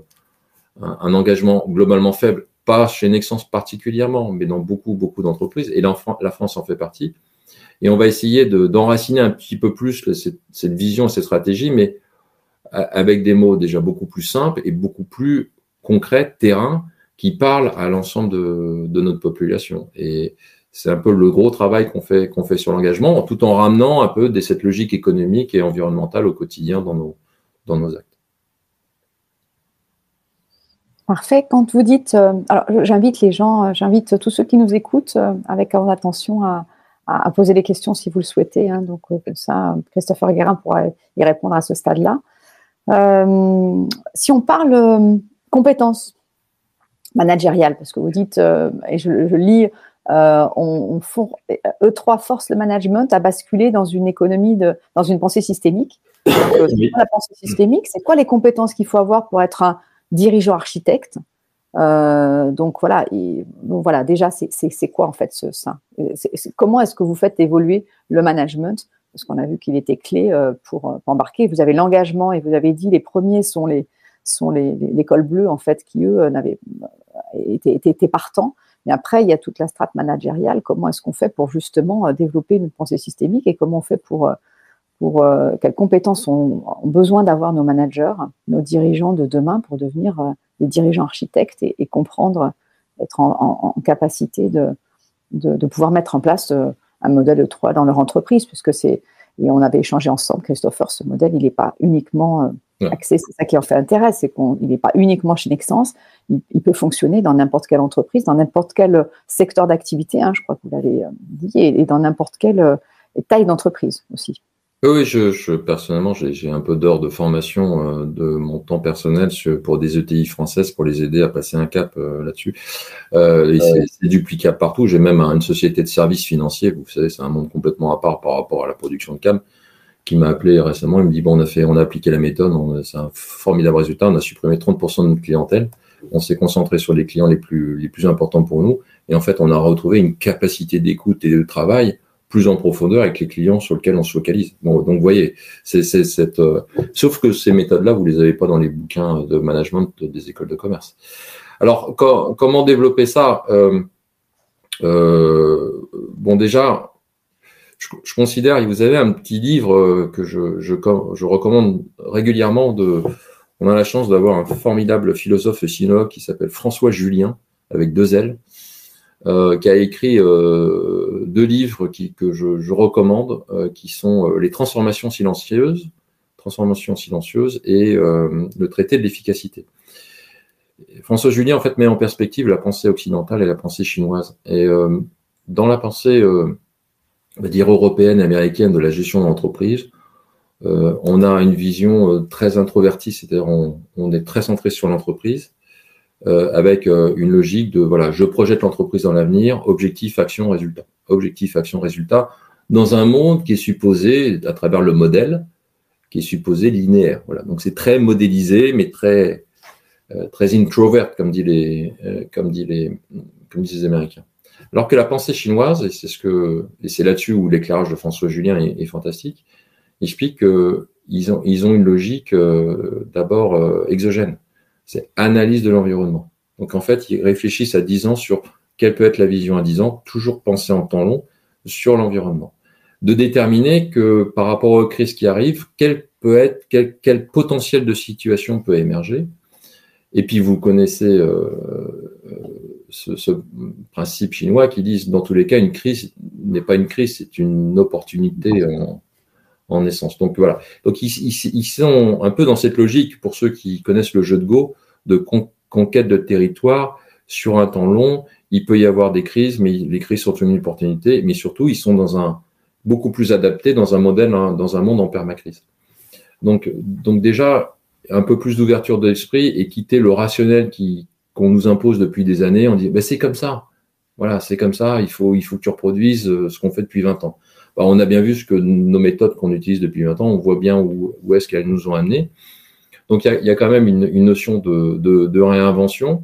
un, un engagement globalement faible pas chez Nexens particulièrement, mais dans beaucoup, beaucoup d'entreprises, et la, France en fait partie. Et on va essayer d'enraciner un petit peu plus cette, vision et cette stratégie, mais avec des mots déjà beaucoup plus simples et beaucoup plus concrets, terrain, qui parlent à l'ensemble de, notre population. Et c'est un peu le gros travail qu'on fait, fait sur l'engagement, tout en ramenant un peu de cette logique économique et environnementale au quotidien dans nos, dans nos actes. Parfait. Quand vous dites, euh, alors j'invite les gens, euh, j'invite tous ceux qui nous écoutent euh, avec attention à, poser des questions si vous le souhaitez. Hein. donc comme ça, Christopher Guérin pourra y répondre à ce stade-là. si on parle compétences managériales, parce que vous dites, et je, lis, on, E3 force le management à basculer dans une économie de, dans une pensée systémique. la pensée systémique? C'est quoi les compétences qu'il faut avoir pour être un dirigeant architecte? Euh, donc voilà, voilà. Déjà, c'est quoi en fait ce, ça? Comment est-ce que vous faites évoluer le management? Parce qu'on a vu qu'il était clé euh, pour, embarquer. Vous avez l'engagement et vous avez dit les premiers sont les sont les, les, bleus en fait qui eux n'avaient été, été, partants. Mais après, il y a toute la strate managériale. Comment est-ce qu'on fait pour justement euh, développer une pensée systémique et comment on fait pour pour euh, quelles compétences ont, besoin d'avoir nos managers, nos dirigeants de demain pour devenir euh, des dirigeants architectes et, comprendre, être en, capacité de, de, pouvoir mettre en place euh, un modèle de 3 dans leur entreprise, puisque c'est, et on avait échangé ensemble, Christopher, ce modèle, il n'est pas uniquement axé, c'est ça qui en fait intérêt, c'est qu'il n'est pas uniquement chez Nexens, il, peut fonctionner dans n'importe quelle entreprise, dans n'importe quel secteur d'activité, hein, je crois que vous l'avez dit, et dans n'importe quelle taille d'entreprise aussi. Oui, je, je personnellement, j'ai un peu d'heures de formation euh, de mon temps personnel pour des ETI françaises pour les aider à passer un cap euh, là-dessus. Euh, et c'est duplicable partout. J'ai même une société de services financiers. Vous savez, c'est un monde complètement à part par rapport à la production de cam qui m'a appelé récemment. Il me dit bon, on a fait, on a appliqué la méthode. C'est un formidable résultat. On a supprimé 30% de notre clientèle. On s'est concentré sur les clients les plus les plus importants pour nous. Et en fait, on a retrouvé une capacité d'écoute et de travail plus en profondeur avec les clients sur lesquels on se focalise. Bon, donc vous voyez, c'est cette. Euh, sauf que ces méthodes-là, vous les avez pas dans les bouquins de management des écoles de commerce. Alors, comment développer ça euh, euh, Bon, déjà, je, je, considère, vous avez un petit livre que je, je, je recommande régulièrement. De, on a la chance d'avoir un formidable philosophe sinologue qui s'appelle François Julien avec deux L euh, qui a écrit euh, deux livres que je, recommande, euh, qui sont Les transformations silencieuses, transformations silencieuses et le traité de l'efficacité. François Julien en fait met en perspective la pensée occidentale et la pensée chinoise. Et dans la pensée, on va dire européenne, américaine de la gestion de l'entreprise, on a une vision très introvertie, c'est-à-dire on, est très centré sur l'entreprise euh, avec euh, une logique de voilà, je projette l'entreprise dans l'avenir, objectif, action, résultat. Objectif, action, résultat, dans un monde qui est supposé, à travers le modèle, qui est supposé linéaire. Voilà. Donc c'est très modélisé, mais très euh, très introvert, comme dit les comme dit les comme disent les Américains. Alors que la pensée chinoise, et c'est ce que et c'est là-dessus où l'éclairage de François Julien est, est fantastique, explique qu'ils ont ils ont une logique d'abord exogène c'est analyse de l'environnement. Donc en fait, ils réfléchissent à 10 ans sur quelle peut être la vision à 10 ans, toujours penser en temps long sur l'environnement. De déterminer que par rapport aux crises qui arrivent, quel peut être, quel, potentiel de situation peut émerger. Et puis vous connaissez euh, ce, ce, principe chinois qui dit dans tous les cas une crise n'est pas une crise, c'est une opportunité en essence. Donc voilà. Donc ils, sont un peu dans cette logique pour ceux qui connaissent le jeu de Go de conquête de territoire sur un temps long. Il peut y avoir des crises, mais les crises sont une opportunité. Mais surtout, ils sont dans un beaucoup plus adapté dans un modèle, hein, dans un monde en permacrise. Donc, donc déjà un peu plus d'ouverture d'esprit et quitter le rationnel qui qu'on nous impose depuis des années. On dit, ben c'est comme ça. Voilà, c'est comme ça. Il faut, il faut que tu reproduises euh, ce qu'on fait depuis 20 ans. Bah, on a bien vu ce que nos méthodes qu'on utilise depuis 20 ans, on voit bien où, où est-ce qu'elles nous ont amenés. Donc il y a, y a, quand même une, une notion de, de, de, réinvention.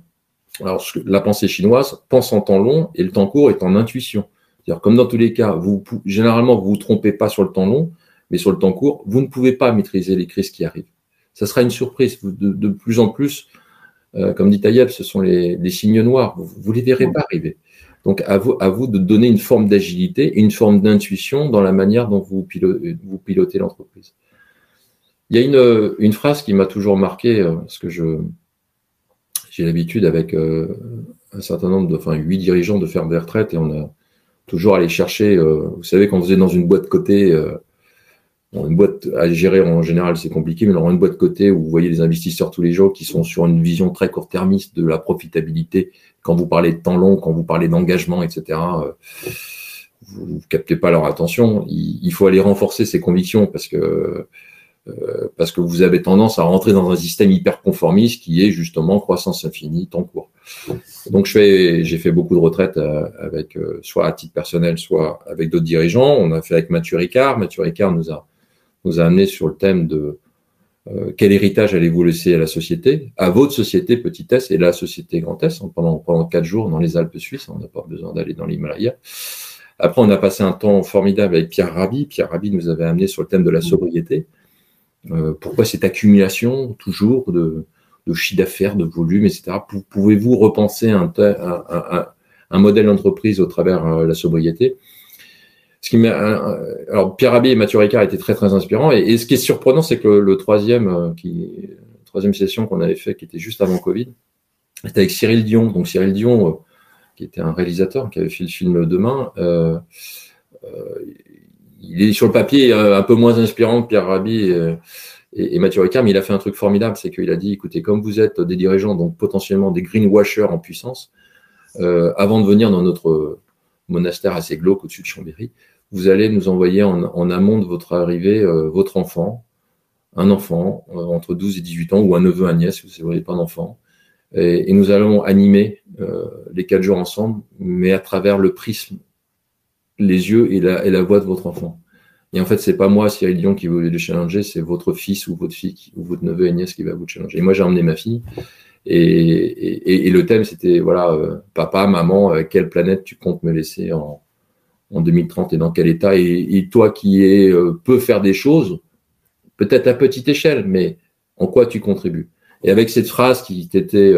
Alors la pensée chinoise pense en temps long et le temps court est en intuition. C'est-à-dire comme dans tous les cas, vous généralement vous vous trompez pas sur le temps long, mais sur le temps court, vous ne pouvez pas maîtriser les crises qui arrivent. Ça sera une surprise. De, de plus en plus, euh, comme dit Taïeb, ce sont les, les signes noirs. Vous, ne les verrez pas arriver. Donc à vous, à vous de donner une forme d'agilité une forme d'intuition dans la manière dont vous pilotez, l'entreprise. Il y a une, phrase qui m'a toujours marqué, euh, parce que je j'ai l'habitude avec euh, un certain nombre de, enfin huit dirigeants de faire des retraites et on a toujours aller chercher, euh, vous savez, quand vous êtes dans une boîte côté, euh, une boîte à gérer en général c'est compliqué, mais dans une boîte côté où vous voyez des investisseurs tous les jours qui sont sur une vision très court-termiste de la profitabilité, quand vous parlez de temps long, quand vous parlez d'engagement, etc., vous ne captez pas leur attention. Il, il, faut aller renforcer ces convictions parce que euh, parce que vous avez tendance à rentrer dans un système hyper conformiste qui est justement croissance infinie, temps court. Donc je fais, j'ai fait beaucoup de retraites euh, avec euh, soit à titre personnel, soit avec d'autres dirigeants. On a fait avec Mathieu Ricard. Mathieu Ricard nous a nous a amené sur le thème de quel héritage allez-vous laisser à la société, à votre société Petit S et la société Grand S pendant pendant quatre jours dans les Alpes suisses. On n'a pas besoin d'aller dans l'Himalaya. Après, on a passé un temps formidable avec Pierre Rabhi. Pierre Rabhi nous avait amené sur le thème de la sobriété. Euh, pourquoi cette accumulation toujours de, de chiffre d'affaires, de volume, etc. Pouvez-vous repenser un, un, un, modèle d'entreprise au travers de euh, la sobriété? Ce qui alors Pierre Abbé et Mathieu Ricard étaient très très inspirants. Et, ce qui est surprenant c'est que le, troisième euh, qui troisième session qu'on avait fait qui était juste avant Covid c'était avec Cyril Dion. Donc Cyril Dion qui était un réalisateur qui avait fait le film Demain euh, il est sur le papier euh, un peu moins inspirant que Pierre Rabhi et, et, Mathieu Ricard, mais il a fait un truc formidable, c'est qu'il a dit, écoutez, comme vous êtes des dirigeants, donc potentiellement des greenwashers en puissance, euh, avant de venir dans notre monastère assez glauque au-dessus de Chambéry, vous allez nous envoyer en, amont de votre arrivée euh, votre enfant, un enfant euh, entre 12 et 18 ans, ou un neveu, un nièce, vous n'avez pas d'enfant, et, et, nous allons animer euh, les quatre jours ensemble, mais à travers le prisme les yeux et la, voix de votre enfant. Et en fait, c'est pas moi, Cyril Dion, qui vous le challenger, c'est votre fils ou votre fille ou votre neveu et nièce qui va vous challenger. Et moi, j'ai emmené ma fille. Et, et, et le thème, c'était voilà, euh, papa, maman, euh, quelle planète tu comptes me laisser en, en 2030 et dans quel état et, toi qui est, euh, peux faire des choses, peut-être à petite échelle, mais en quoi tu contribues? Et avec cette phrase qui était,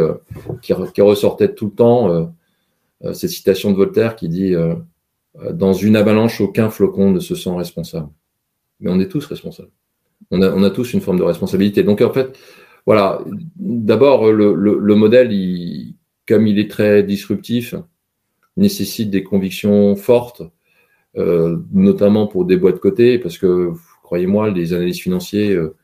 qui, qui, ressortait tout le temps, cette citation de Voltaire qui dit euh, dans une avalanche, aucun flocon ne se sent responsable. Mais on est tous responsables. On a, on a tous une forme de responsabilité. Donc en fait, voilà, d'abord, le, le, le, modèle, comme il est très disruptif, nécessite des convictions fortes, euh, notamment pour des boîtes côté, parce que, croyez-moi, les analystes financiers, euh,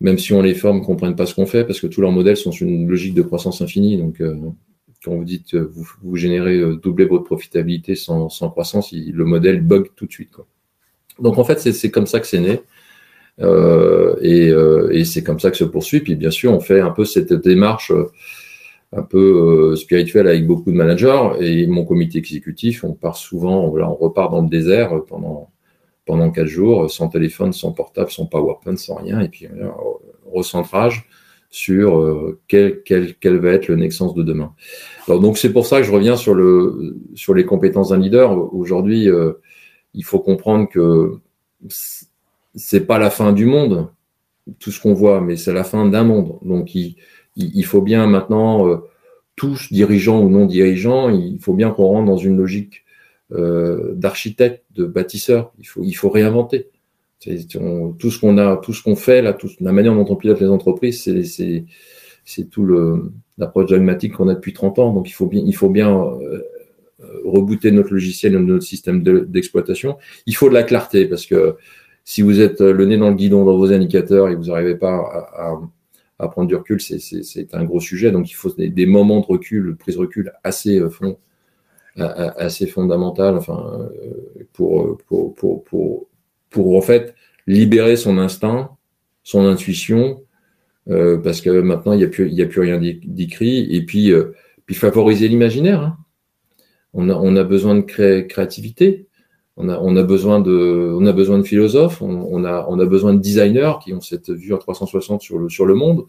même si on les forme, comprennent pas ce qu'on fait, parce que tous leurs modèles sont sur une logique de croissance infinie. Donc, euh, quand vous dites euh, vous, vous générez doubler votre profitabilité sans, croissance, le modèle bug tout de suite. Donc en fait, c'est comme ça que c'est né. Euh, et, euh, et c'est comme ça que se poursuit. Puis bien sûr, on fait un peu cette démarche euh, un peu spirituelle avec beaucoup de managers. Et mon comité exécutif, on part souvent, on repart dans le désert pendant pendant quatre jours, sans téléphone, sans portable, sans PowerPoint, sans rien. Et puis recentrage sur quel, quel, quel, va être le Nexence de demain. Alors, donc c'est pour ça que je reviens sur, le, sur les compétences d'un leader. Aujourd'hui, il faut comprendre que c'est pas la fin du monde, tout ce qu'on voit, mais c'est la fin d'un monde. Donc il, il, faut bien maintenant, euh, tous dirigeants ou non dirigeants, il faut bien qu'on rentre dans une logique euh, d'architecte, de bâtisseur. Il faut, il faut réinventer tout ce qu'on a, tout ce qu'on fait là, toute la manière dont on pilote les entreprises, c'est c'est tout le l'approche dogmatique qu'on a depuis 30 ans. Donc il faut bien, il faut bien euh, rebooter notre logiciel, notre système d'exploitation. il faut de la clarté parce que Si vous êtes le nez dans le guidon dans vos indicateurs et vous n'arrivez pas à, prendre du recul, c'est un gros sujet. Donc il faut des, moments de recul, prise de recul assez fond, assez fondamental, enfin, pour, pour, pour, pour, pour en fait libérer son instinct, son intuition, euh, parce que maintenant il n'y a plus il a plus rien d'écrit et puis euh, puis favoriser l'imaginaire. Hein. On a on a besoin de créativité. On a, on a besoin de, on a besoin de philosophes, on, a, on a besoin de designers qui ont cette vue en 360 sur le, sur le monde.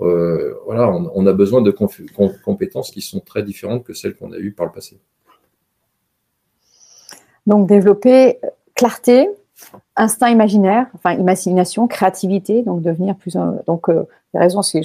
Euh, voilà, on, a besoin de compétences qui sont très différentes que celles qu'on a eues par le passé. Donc développer clarté, instinct imaginaire, enfin imagination, créativité, donc devenir plus donc euh, raison c'est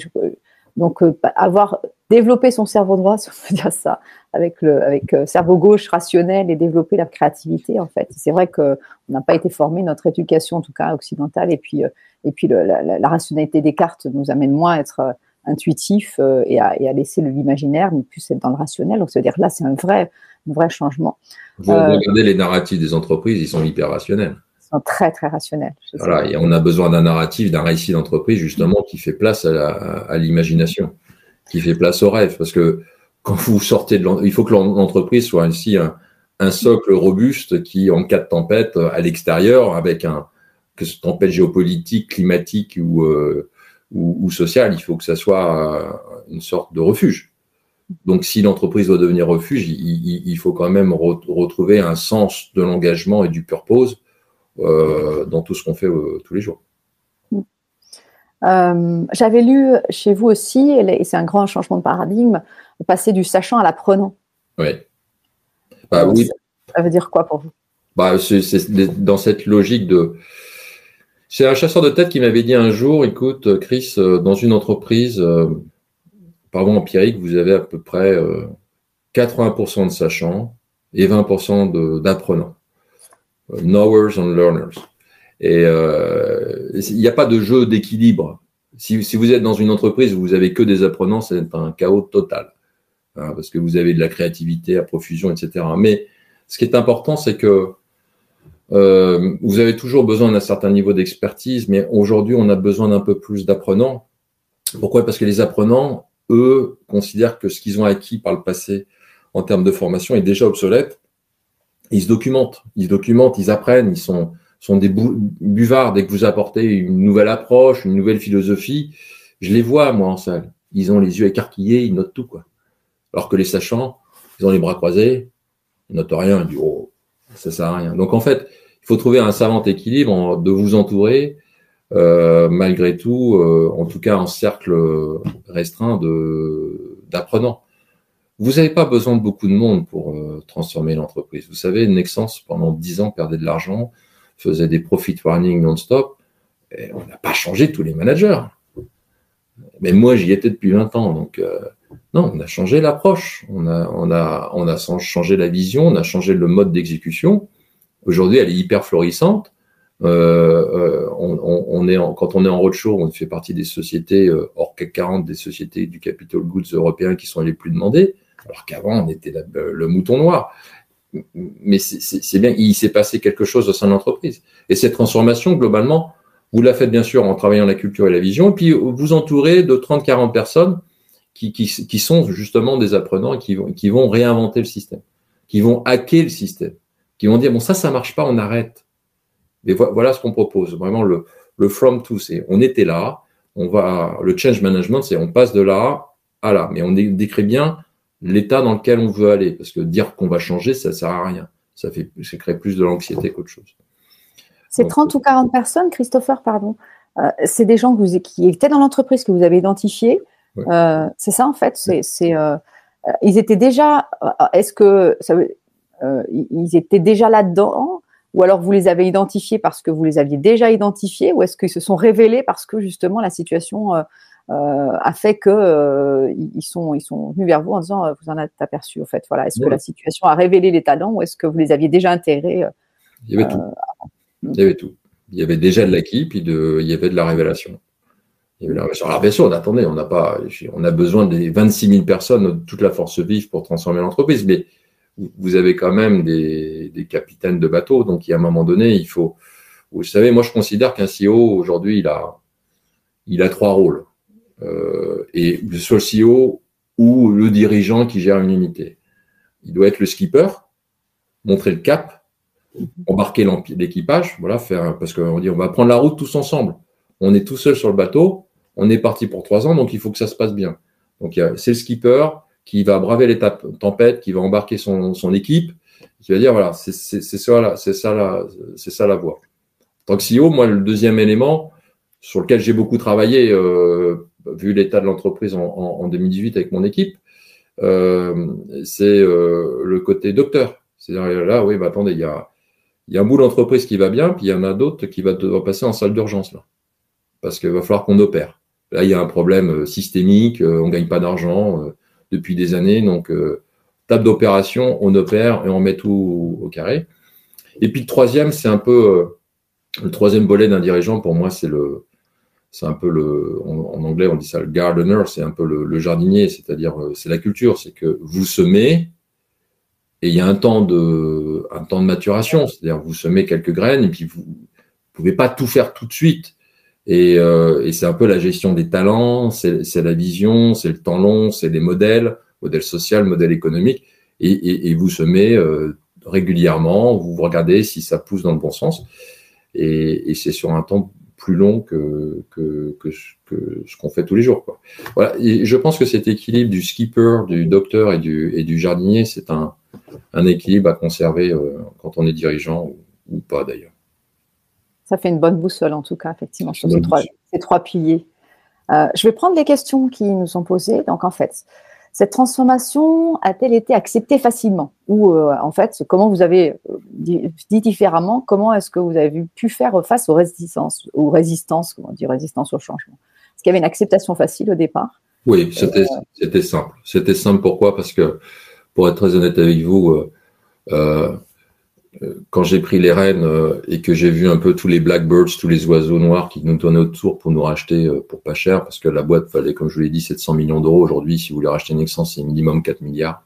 donc euh, avoir développé son cerveau droit, (laughs) si on dire ça, avec le avec euh, cerveau gauche rationnel et développer la créativité en fait. C'est vrai que on n'a pas été formé notre éducation en tout cas occidentale et puis et puis la, rationalité des cartes nous amène moins à être intuitif et à, et, à, laisser l'imaginaire, mais plus être dans le rationnel. Donc, c'est-à-dire là, c'est un vrai, un vrai changement. Vous regardez les narratifs des entreprises, ils sont hyper rationnels très, très rationnels. Voilà, et on a besoin d'un narratif, d'un récit d'entreprise, justement, qui fait place à l'imagination, qui fait place au rêve. Parce que quand vous sortez de il faut que l'entreprise soit ainsi un, socle robuste qui, en cas de tempête à l'extérieur, avec un, tempête géopolitique, climatique ou, euh, sociale, il faut que ça soit euh, une sorte de refuge. Donc, si l'entreprise doit devenir refuge, il, faut quand même retrouver un sens de l'engagement et du purpose euh, dans tout ce qu'on fait euh, tous les jours. Euh, j'avais lu chez vous aussi, et c'est un grand changement de paradigme, passer du sachant à l'apprenant. Oui. Bah, oui. Ça veut dire quoi pour vous? Bah, C'est dans cette logique de. C'est un chasseur de tête qui m'avait dit un jour écoute, Chris, dans une entreprise, par voie empirique, vous avez à peu près 80% de sachants et 20% d'apprenants knowers and learners. Et euh, il n'y a pas de jeu d'équilibre. Si, si, vous êtes dans une entreprise où vous avez que des apprenants, c'est un chaos total. Hein, parce que vous avez de la créativité à profusion, etc. Mais ce qui est important, c'est que euh, vous avez toujours besoin d'un certain niveau d'expertise, mais aujourd'hui, on a besoin d'un peu plus d'apprenants. Pourquoi? Parce que les apprenants, eux, considèrent que ce qu'ils ont acquis par le passé en termes de formation est déjà obsolète ils se documentent, ils se documentent, ils apprennent, ils sont, sont des buvards dès que vous apportez une nouvelle approche, une nouvelle philosophie. Je les vois, moi, en salle. Ils ont les yeux écarquillés, ils notent tout, quoi. Alors que les sachants, ils ont les bras croisés, ils notent rien, ils disent, oh, ça sert à rien. Donc, en fait, il faut trouver un savant équilibre de vous entourer, euh, malgré tout, euh, en tout cas en cercle restreint d'apprenants. Vous n'avez pas besoin de beaucoup de monde pour euh, transformer l'entreprise. Vous savez, Nexens, pendant dix ans, perdait de l'argent, faisait des profit warning non-stop. Et on n'a pas changé tous les managers. Mais moi, j'y étais depuis 20 ans. Donc, non, on a changé l'approche. On a, on, a, on a changé la vision, on a changé le mode d'exécution. Aujourd'hui, elle est hyper florissante. Euh, on, on, est quand on est en roadshow, on fait partie des sociétés hors CAC 40, des sociétés du capital goods européens qui sont les plus demandées alors qu'avant on était le mouton noir. Mais c'est bien, il s'est passé quelque chose au sein de l'entreprise. Et cette transformation, globalement, vous la faites bien sûr en travaillant la culture et la vision, et puis vous entourez de 30-40 personnes qui, qui, qui, sont justement des apprenants et qui vont, qui vont réinventer le système, qui vont hacker le système, qui vont dire, bon, ça, ça marche pas, on arrête. Mais voilà ce qu'on propose. Vraiment, le, le from to, c'est on était là, on va, le change management, c'est on passe de là à là. Mais on décrit bien l'état dans lequel on veut aller. Parce que dire qu'on va changer, ça sert à rien. Ça fait, ça crée plus de l'anxiété qu'autre chose. C'est 30 ou 40 personnes, Christopher, pardon. Euh, c'est des gens qui étaient dans l'entreprise que vous avez identifiés. Euh, c'est ça en fait. C'est, euh, ils étaient déjà. Est-ce que ça ils étaient déjà là-dedans, ou alors vous les avez identifiés parce que vous les aviez déjà identifiés, ou est-ce qu'ils se sont révélés parce que justement la situation euh, a fait que euh, ils sont ils sont venus vers vous en disant euh, vous en êtes aperçu au fait. Voilà. Est-ce que la situation a révélé les talents ou est-ce que vous les aviez déjà intégrés il y avait tout. il y avait tout. Il y avait déjà de l'acquis puis de il y avait de la révélation la alors bien sûr on attendait on n'a pas on a besoin des 26 000 personnes toute la force vive pour transformer l'entreprise mais vous avez quand même des, des capitaines de bateau donc il y a un moment donné il faut Vous savez, moi, je considère qu'un CEO, aujourd'hui, il a, il a trois rôles. Euh, et soit le CEO ou le dirigeant qui gère une unité. Il doit être le skipper, montrer le cap, embarquer l'équipage, voilà, faire, parce qu'on dit on va prendre la route tous ensemble. On est tout seul sur le bateau, on est parti pour trois ans, donc il faut que ça se passe bien. Donc c'est le skipper qui va braver les tempêtes, qui va embarquer son, équipe, qui va dire voilà, c'est ça, c'est ça, ça la voie. Tant que CEO, moi le deuxième élément sur lequel j'ai beaucoup travaillé, euh, vu l'état de l'entreprise en, en, 2018 avec mon équipe, euh, c'est euh, le côté docteur. C'est-à-dire là, oui, bah attendez, il y a il y a un bout d'entreprise qui va bien, puis il y en a d'autres qui va devoir passer en salle d'urgence là, parce qu'il va falloir qu'on opère. Là, il y a un problème euh, systémique, euh, on gagne pas d'argent euh, depuis des années, donc table d'opération, on opère et on met tout au carré. Et puis le troisième, c'est un peu le troisième volet d'un dirigeant. Pour moi, c'est le, c'est un peu le, en, anglais on dit ça le gardener, c'est un peu le, jardinier, c'est-à-dire c'est la culture, c'est que vous semez, et il y a un temps de, un temps de maturation, c'est-à-dire vous semez quelques graines et puis vous pouvez pas tout faire tout de suite. Et, euh, et c'est un peu la gestion des talents, c'est la vision, c'est le temps long, c'est les modèles, modèle social, modèle économique. Et, et, et vous semez euh, régulièrement, vous regardez si ça pousse dans le bon sens. Et, c'est sur un temps plus long que, que, que, ce qu'on fait tous les jours. Quoi. Voilà. Et je pense que cet équilibre du skipper, du docteur et du, du jardinier, c'est un, un équilibre à conserver euh, quand on est dirigeant ou, pas d'ailleurs. Ça fait une bonne boussole en tout cas, effectivement, sur ces trois, ces trois, piliers. Euh, je vais prendre les questions qui nous sont posées. Donc en fait, cette transformation a-t-elle été acceptée facilement? Ou euh, en fait, comment vous avez dit, différemment, comment est-ce que vous avez pu faire face aux résistances, aux résistances, comment dire, résistance au changement? Est-ce qu'il y avait une acceptation facile au départ Oui, c'était simple. C'était simple pourquoi? Parce que pour être très honnête avec vous, euh, euh, quand j'ai pris les rênes euh, et que j'ai vu un peu tous les blackbirds, tous les oiseaux noirs qui nous tournaient autour pour nous racheter pour pas cher, parce que la boîte fallait, comme je vous l'ai dit, 700 millions d'euros. Aujourd'hui, si vous voulez racheter Nexans, c'est minimum 4 milliards.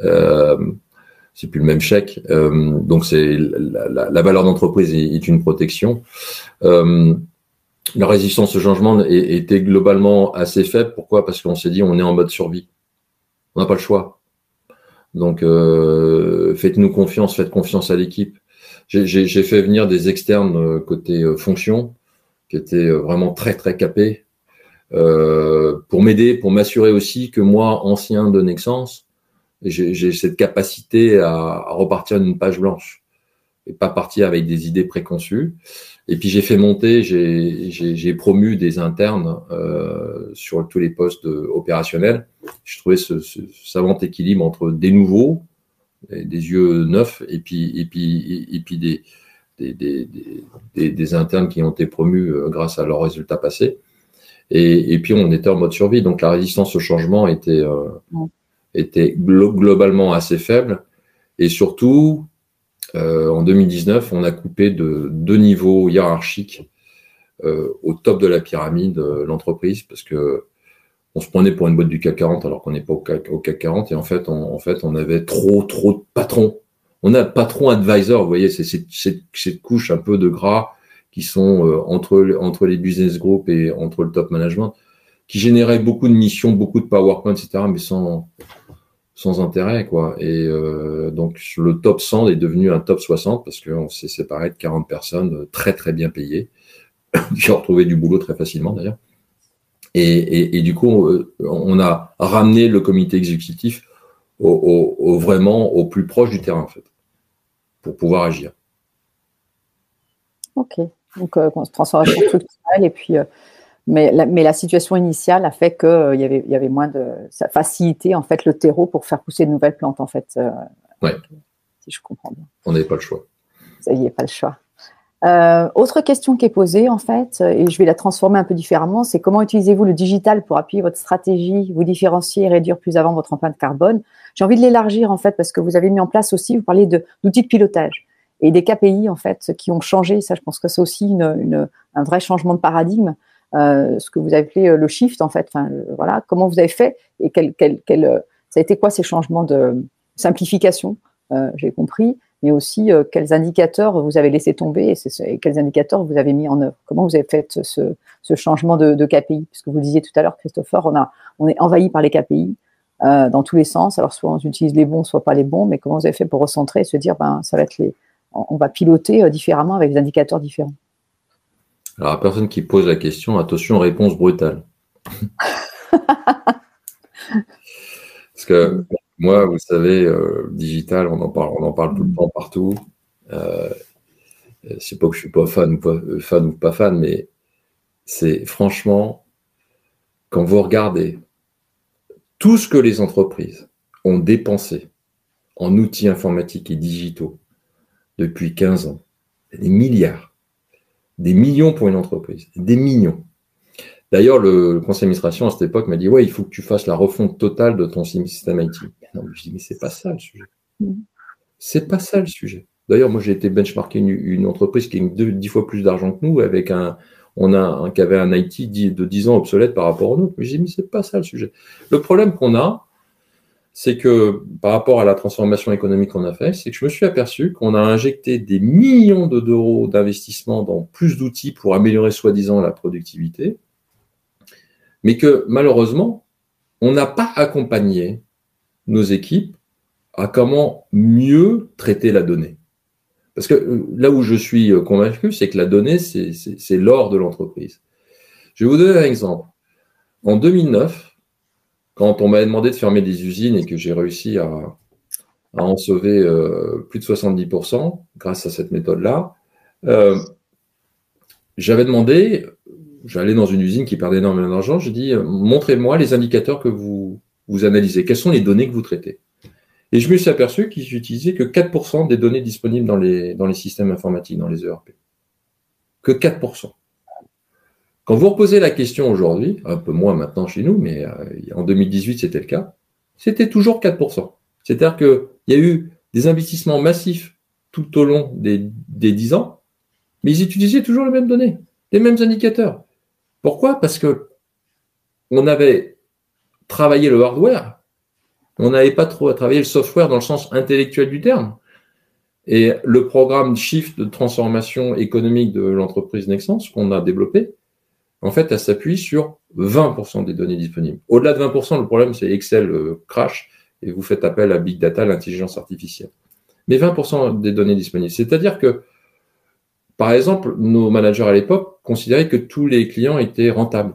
Euh, c'est plus le même chèque. Euh, donc c'est la, la, valeur d'entreprise est, une protection. Euh, la résistance au changement était globalement assez faible. Pourquoi? Parce qu'on s'est dit on est en mode survie. On n'a pas le choix. Donc, euh, faites-nous confiance, faites confiance à l'équipe. J'ai fait venir des externes euh, côté euh, fonction qui étaient vraiment très très capés pour m'aider, pour m'assurer aussi que moi, ancien de Nexence, j'ai cette capacité à, à repartir d'une page blanche et pas partir avec des idées préconçues. Et puis j'ai fait monter, j'ai promu des internes euh, sur tous les postes opérationnels. Je trouvais ce, ce, savant équilibre entre des nouveaux, des, yeux neufs, et puis, et puis, et, puis des, des, des, des, des, internes qui ont été promus euh, grâce à leurs résultats passés. Et, et, puis on était en mode survie, donc la résistance au changement était, euh, était globalement assez faible. Et surtout, euh, en 2019, on a coupé de deux niveaux hiérarchiques euh, au top de la pyramide euh, l'entreprise parce que on se prenait pour une boîte du CAC 40 alors qu'on n'est pas au CAC, au CAC 40 et en fait, on, en fait, on avait trop, trop de patrons. On a patron advisor, vous voyez, c'est cette couche un peu de gras qui sont euh, entre, entre les business groups et entre le top management, qui généraient beaucoup de missions, beaucoup de PowerPoint, etc., mais sans, sans intérêt, quoi. Et euh, donc le top 100 est devenu un top 60 parce qu'on s'est séparé de 40 personnes euh, très très bien payées (coughs) qui ont retrouvé du boulot très facilement d'ailleurs. Et, et, du coup, euh, on a ramené le comité exécutif au, vraiment au plus proche du terrain en fait, pour pouvoir agir. Ok, donc transformation structurelle et puis mais la, mais la situation initiale a fait qu'il euh, y, avait, y avait moins de. Ça facilitait en fait le terreau pour faire pousser de nouvelles plantes en fait. Euh, ouais. Si je comprends bien. On n'avait pas le choix. Y est, pas le choix. Euh, autre question qui est posée en fait, et je vais la transformer un peu différemment, c'est comment utilisez-vous le digital pour appuyer votre stratégie, vous différencier et réduire plus avant votre empreinte carbone? J'ai envie de l'élargir en fait parce que vous avez mis en place aussi, vous parlez d'outils de, pilotage et des KPI en fait qui ont changé. Ça, je pense que c'est aussi une, une, un vrai changement de paradigme. Euh, ce que vous appelez euh, le shift en fait. Enfin, voilà, comment vous avez fait et quel, quel, quel, euh, ça a été quoi ces changements de simplification J'ai compris. mais aussi quels indicateurs vous avez laissé tomber et, quels indicateurs vous avez mis en œuvre? Comment vous avez fait ce, changement de, de, KPI Parce que vous disiez tout à l'heure, Christopher, on, a, on est envahi par les KPI. dans tous les sens. Alors, soit on utilise les bons, soit pas les bons, mais comment vous avez fait pour recentrer et se dire, ben, ça va être les, on va piloter différemment avec des indicateurs différents? Alors, la personne qui pose la question, attention, réponse brutale. (laughs) Parce que moi, vous savez, euh, digital, on en parle, on en parle tout le temps partout. Euh, c'est pas que je suis pas fan ou pas fan ou pas fan, mais c'est franchement quand vous regardez tout ce que les entreprises ont dépensé en outils informatiques et digitaux depuis 15 ans, des milliards des millions pour une entreprise. Des millions. D'ailleurs, le, conseil d'administration à cette époque m'a dit Ouais, il faut que tu fasses la refonte totale de ton système IT. Non, je dis Mais c'est pas ça le sujet. Mm. C'est pas ça le sujet. D'ailleurs, moi, j'ai été benchmarké une, entreprise qui a dix fois plus d'argent que nous, avec un, on a un, qui avait un IT de 10 ans obsolète par rapport au nôtre. Mais j'ai dit, mais c'est pas ça le sujet. Le problème qu'on a, c'est que par rapport à la transformation économique qu'on a fait, c'est que je me suis aperçu qu'on a injecté des millions d'euros d'investissement dans plus d'outils pour améliorer soi-disant la productivité, mais que malheureusement, on n'a pas accompagné nos équipes à comment mieux traiter la donnée. Parce que euh, là où je suis euh, convaincu, c'est que la donnée, c'est l'or de l'entreprise. Je vais vous donner un exemple. En 2009, quand on m'a demandé de fermer des usines et que j'ai réussi à, en sauver euh, plus de 70% grâce à cette méthode-là, euh, j'avais demandé, j'allais dans une usine qui perdait énormément d'argent, j'ai dit, montrez-moi les indicateurs que vous, vous analysez, quelles sont les données que vous traitez? Et je me suis aperçu qu'ils n'utilisaient que 4% des données disponibles dans les, dans les systèmes informatiques, dans les ERP. Que 4%. Quand vous reposez la question aujourd'hui, un peu moins maintenant chez nous, mais euh, en 2018 c'était le cas, c'était toujours 4%. C'est-à-dire qu'il y a eu des investissements massifs tout au long des, des 10 ans, mais ils utilisaient toujours les mêmes données, les mêmes indicateurs. Pourquoi? Parce que on avait travaillé le hardware, on n'avait pas trop travaillé le software dans le sens intellectuel du terme. Et le programme Shift de transformation économique de l'entreprise Nexence qu'on a développé, en fait, elle s'appuie sur 20% des données disponibles. Au-delà de 20%, le problème, c'est Excel euh, crash et vous faites appel à Big Data, l'intelligence artificielle. Mais 20% des données disponibles. C'est-à-dire que, par exemple, nos managers à l'époque considéraient que tous les clients étaient rentables.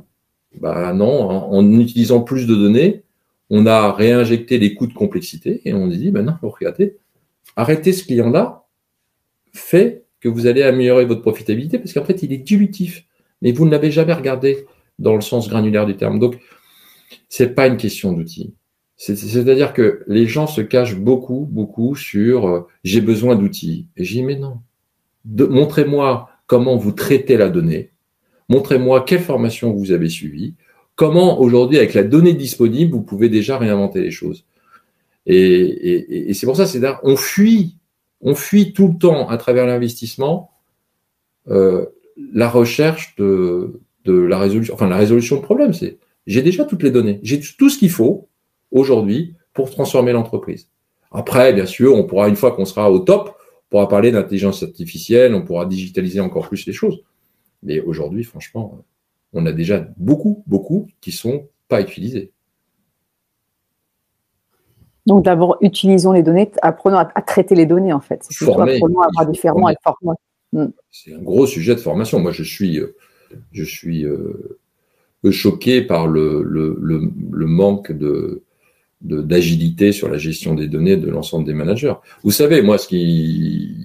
Bah non, en, utilisant plus de données, on a réinjecté les coûts de complexité et on dit, ben non, regardez, arrêtez ce client-là, fait que vous allez améliorer votre profitabilité parce qu'en fait, il est dilutif mais vous ne l'avez jamais regardé dans le sens granulaire du terme. Donc, c'est pas une question d'outils. C'est-à-dire que les gens se cachent beaucoup, beaucoup sur euh, j'ai besoin d'outils. Et j'ai dit mais non. Montrez-moi comment vous traitez la donnée. Montrez-moi quelle formation vous avez suivie. Comment aujourd'hui, avec la donnée disponible, vous pouvez déjà réinventer les choses. Et, c'est pour ça, c'est on fuit, on fuit tout le temps à travers l'investissement euh, la recherche de, la résolution, enfin la résolution de problème, c'est j'ai déjà toutes les données, j'ai tout ce qu'il faut aujourd'hui pour transformer l'entreprise. Après, bien sûr, on pourra une fois qu'on sera au top, on pourra parler d'intelligence artificielle, on pourra digitaliser encore plus les choses. Mais aujourd'hui, franchement, on a déjà beaucoup, beaucoup qui sont pas utilisés. Donc d'abord, utilisons les données, apprenons à, traiter les données en fait. Apprenons à avoir différents et Mm. C'est un gros sujet de formation. Moi, je suis, euh, je suis euh, choqué par le, manque d'agilité sur la gestion des données de l'ensemble des managers. Vous savez, moi, ce qui,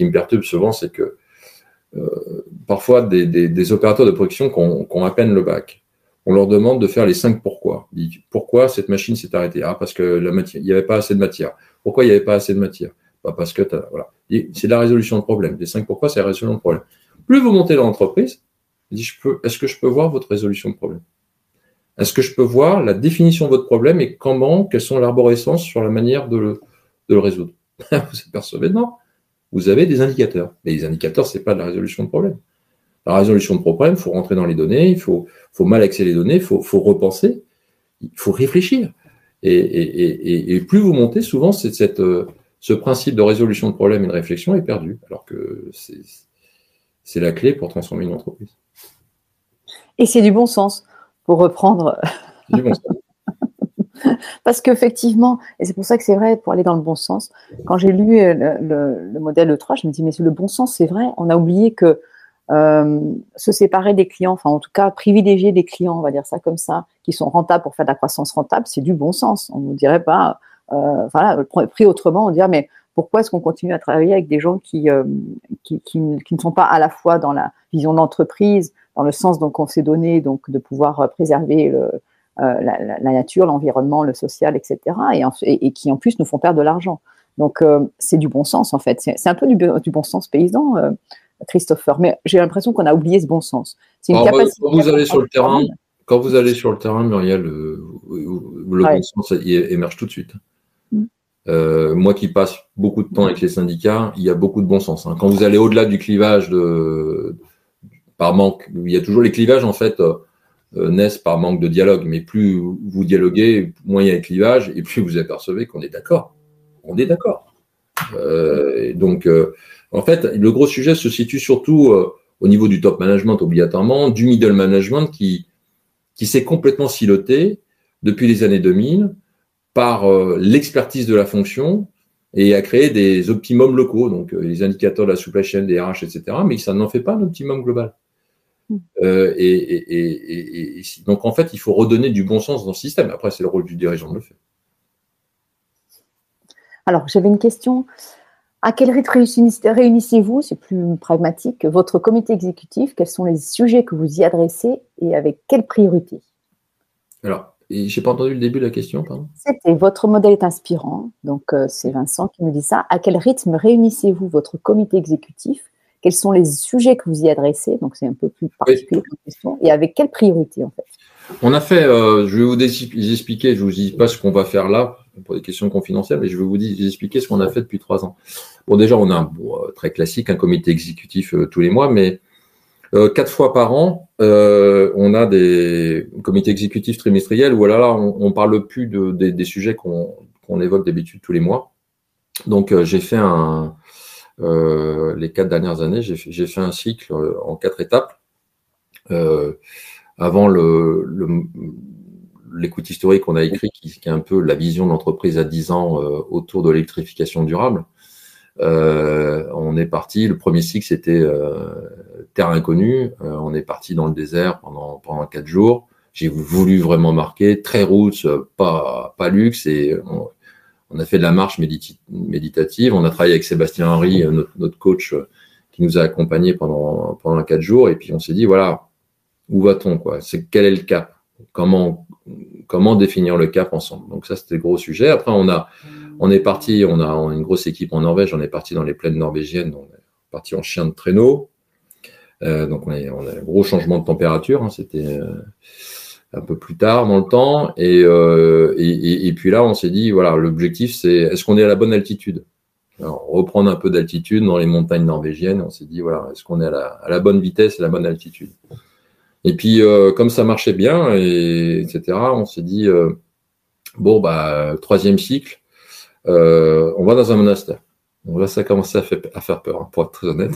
me perturbe souvent, c'est que euh, parfois des, opérateurs de production qui ont, à peine le bac, on leur demande de faire les cinq pourquoi. Pourquoi cette machine s'est arrêtée? Ah, parce que n'y avait pas assez de matière. Pourquoi il n'y avait pas assez de matière? Pas parce que voilà. C'est la résolution de problème. Les cinq pourquoi, c'est la résolution de problème. Plus vous montez dans l'entreprise, est-ce que je peux voir votre résolution de problème? Est-ce que je peux voir la définition de votre problème et comment, quelles sont l'arborescence sur la manière de le, résoudre? (laughs) Vous apercevez, non. Vous avez des indicateurs. Mais les indicateurs, c'est pas de la résolution de problème. La résolution de problème, il faut rentrer dans les données, il faut, faut malaxer les données, il faut, repenser, il faut réfléchir. Et plus vous montez, souvent, c'est cette, euh, ce principe de résolution de problèmes et de réflexion est perdu, alors que c'est la clé pour transformer une entreprise. Et c'est du bon sens, pour reprendre. Du bon sens. (laughs) Parce qu'effectivement, et c'est pour ça que c'est vrai, pour aller dans le bon sens, quand j'ai lu euh, le, modèle E3, je me dis, mais le bon sens, c'est vrai, on a oublié que euh, se séparer des clients, enfin en tout cas privilégier des clients, on va dire ça comme ça, qui sont rentables pour faire de la croissance rentable, c'est du bon sens. On ne dirait pas, voilà, pris autrement, on dirait, mais pourquoi est-ce qu'on continue à travailler avec des gens qui, qui, qui, ne sont pas à la fois dans la vision d'entreprise, dans le sens qu'on s'est donné, donc de pouvoir préserver le, euh, la, nature, l'environnement, le social, etc. Et, qui en plus nous font perdre de l'argent. Donc euh, c'est du bon sens en fait. C'est un peu du, bon sens paysan, euh, Christopher. Mais j'ai l'impression qu'on a oublié ce bon sens. C'est une capacité. Quand vous allez sur le terrain, quand vous allez sur le terrain, Muriel, le, bon sens émerge tout de suite. Mm. moi qui passe beaucoup de temps avec les syndicats, il y a beaucoup de bon sens. Hein. Quand vous allez au-delà du clivage de, par manque, il y a toujours les clivages en fait euh, naissent par manque de dialogue. Mais plus vous dialoguez, moins il y a un clivage, et plus vous apercevez qu'on est d'accord. On est d'accord. Euh, donc, euh, en fait, le gros sujet se situe surtout au niveau du top management obligatoirement, du middle management qui, qui s'est complètement siloté depuis les années 2000 par l'expertise de la fonction et a créé des optimums locaux, donc les indicateurs de la supply chain, des RH, etc. Mais ça n'en fait pas un optimum global. Euh, et, donc en fait, il faut redonner du bon sens dans le système. Après, c'est le rôle du dirigeant de le faire. Alors, j'avais une question. À quel rythme réunissez-vous, c'est plus pragmatique, votre comité exécutif? Quels sont les sujets que vous y adressez et avec quelle priorité Alors, j'ai pas entendu le début de la question, pardon. C'était votre modèle est inspirant. Donc, euh, c'est Vincent qui nous dit ça. À quel rythme réunissez-vous votre comité exécutif? Quels sont les sujets que vous y adressez? Donc, c'est un peu plus particulier comme question. Et avec quelle priorité, en fait? On a fait, euh, je vais vous expliquer, je vous dis pas ce qu'on va faire là pour des questions confidentielles, mais je vais vous expliquer ce qu'on a fait depuis trois ans. Bon, déjà, on a un euh, très classique, un comité exécutif euh, tous les mois, mais quatre fois par an, on a des comités exécutifs trimestriels où là, là on, ne parle plus de, des, sujets qu'on évoque d'habitude tous les mois. Donc, j'ai fait un, euh, les quatre dernières années, j'ai fait un cycle euh, en quatre étapes. Euh, avant le, l'écoute historique qu'on a écrit, qui, qui, est un peu la vision de l'entreprise à 10 ans autour de l'électrification durable. on est parti, le premier cycle c'était Terre inconnue, on est parti dans le désert pendant, pendant quatre jours. J'ai voulu vraiment marquer, très roots, pas, pas luxe, et on a fait de la marche méditative. On a travaillé avec Sébastien Henry, euh, notre, coach, euh, qui nous a accompagnés pendant, pendant quatre jours. Et puis on s'est dit, voilà, où va-t-on quoi? C'est quel est le cap? Comment comment définir le cap ensemble? Donc ça, c'était le gros sujet. Après, on a on est parti, on a, une grosse équipe en Norvège. On est parti dans les plaines norvégiennes. On est parti en chien de traîneau. Euh, donc on a, un gros changement de température. Hein. c'était un peu plus tard dans le temps. Euh, et, puis là, on s'est dit, voilà, l'objectif, c'est est-ce qu'on est à la bonne altitude? Alors, reprendre un peu d'altitude dans les montagnes norvégiennes. On s'est dit, voilà, est-ce qu'on est à la, bonne vitesse et la bonne altitude? Et puis, euh, comme ça marchait bien, et, etc., on s'est dit, euh, bon, bah, troisième cycle, on va dans un monastère. Donc là, ça a commencé à, à faire peur, hein, pour être très honnête.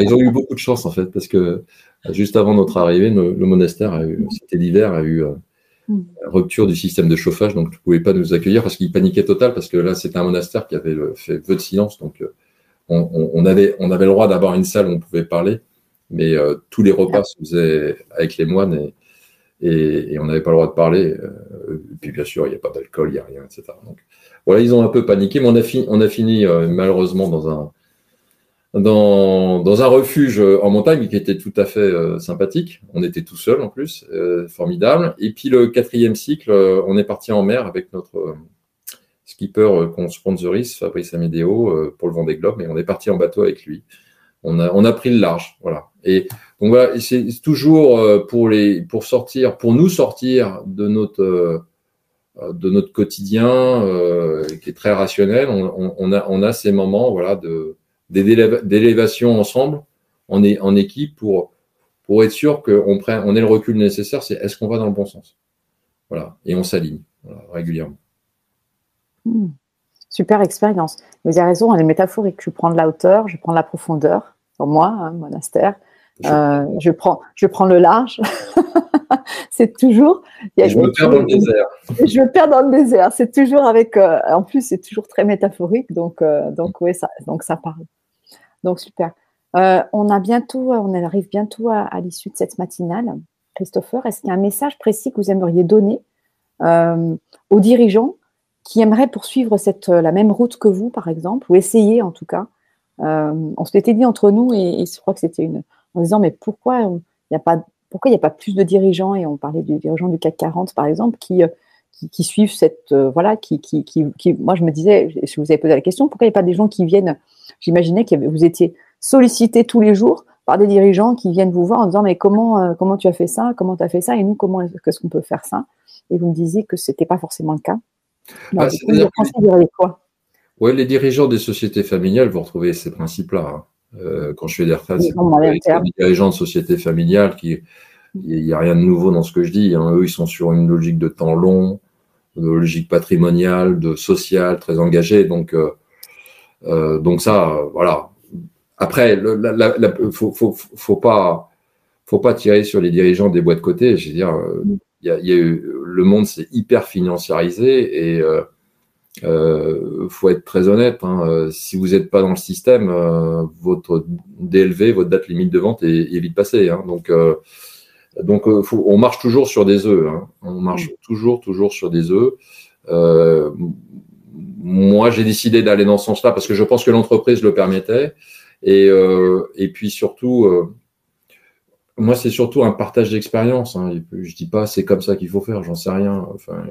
Ils ont eu beaucoup de chance, en fait, parce que Juste avant notre arrivée, le, monastère, a eu, c'était l'hiver, a eu euh, mm. rupture du système de chauffage, donc ne pouvait pas nous accueillir parce qu'il paniquait total, parce que là, c'était un monastère qui avait fait vœu de silence, donc euh, on, avait, on avait le droit d'avoir une salle où on pouvait parler, mais euh, tous les repas se faisaient avec les moines et, et, on n'avait pas le droit de parler. et puis bien sûr, il n'y a pas d'alcool, il n'y a rien, etc. Donc voilà, ils ont un peu paniqué, mais on a, on a fini malheureusement dans un dans, dans, un refuge en montagne qui était tout à fait euh, sympathique. On était tout seul en plus, euh, formidable. Et puis le quatrième cycle, euh, on est parti en mer avec notre skipper qu'on sponsorise, Fabrice Amedeo, pour le Vendée Globe, et on est parti en bateau avec lui. On a, on a pris le large, voilà. Et donc voilà, c'est toujours pour les, pour sortir, pour nous sortir de notre de notre quotidien qui est très rationnel. On, on, a, on a ces moments, voilà, de d'élévation ensemble, est en équipe pour, pour être sûr qu'on on ait le recul nécessaire, c'est est-ce qu'on va dans le bon sens? Voilà, et on s'aligne régulièrement. Hmm. super expérience. Vous avez raison, elle est métaphorique. Je prends de la hauteur, je prends de la profondeur, pour moi, hein, monastère. Euh, je, prends, je prends le large. (laughs) c'est toujours. je me perds dans le désert. Je me perds dans le désert. C'est toujours avec. Euh, en plus, c'est toujours très métaphorique. Donc, euh, donc oui, ça, donc ça parle. Donc super. on a bientôt, on arrive bientôt à, l'issue de cette matinale. Christopher, est-ce qu'il y a un message précis que vous aimeriez donner aux dirigeants qui aimeraient poursuivre cette, la même route que vous, par exemple, ou essayer en tout cas? On s'était dit entre nous, et, et je crois que c'était une, en disant mais pourquoi il n'y a pas pourquoi il n'y a pas plus de dirigeants? Et on parlait de dirigeants du CAC 40 par exemple qui euh, qui, suivent cette euh, voilà qui, qui, qui, moi je me disais si vous avez posé la question pourquoi il n'y a pas des gens qui viennent? J'imaginais que vous étiez sollicité tous les jours par des dirigeants qui viennent vous voir en disant mais comment euh, comment tu as fait ça? Comment tu as fait ça? Et nous comment est-ce qu'on peut faire ça? Et vous me disiez que c'était pas forcément le cas. Ah, quoi? Les dirigeants des sociétés familiales, vous retrouvez ces principes-là. Hein. Euh, quand je fais des retraites, c'est des dirigeants de sociétés familiales qui, il n'y a rien de nouveau dans ce que je dis. Hein. Eux, ils sont sur une logique de temps long, une logique patrimoniale, de social, très engagée. Donc, euh, euh, donc ça, voilà. Après, il faut, faut, faut, pas, faut pas tirer sur les dirigeants des boîtes de côté. Je veux dire, il y a, y a eu, le monde s'est hyper financiarisé et euh, faut être très honnête. Hein, euh, si vous n'êtes pas dans le système, euh, votre DLV, votre date limite de vente est, est vite passée. Hein, donc, euh, donc faut, on marche toujours sur des œufs. Hein, on marche toujours, toujours sur des œufs. moi, j'ai décidé d'aller dans ce sens-là parce que je pense que l'entreprise le permettait. Et, et puis surtout, moi, c'est surtout un partage d'expérience. Je dis pas c'est comme ça qu'il faut faire, j'en sais rien. Enfin,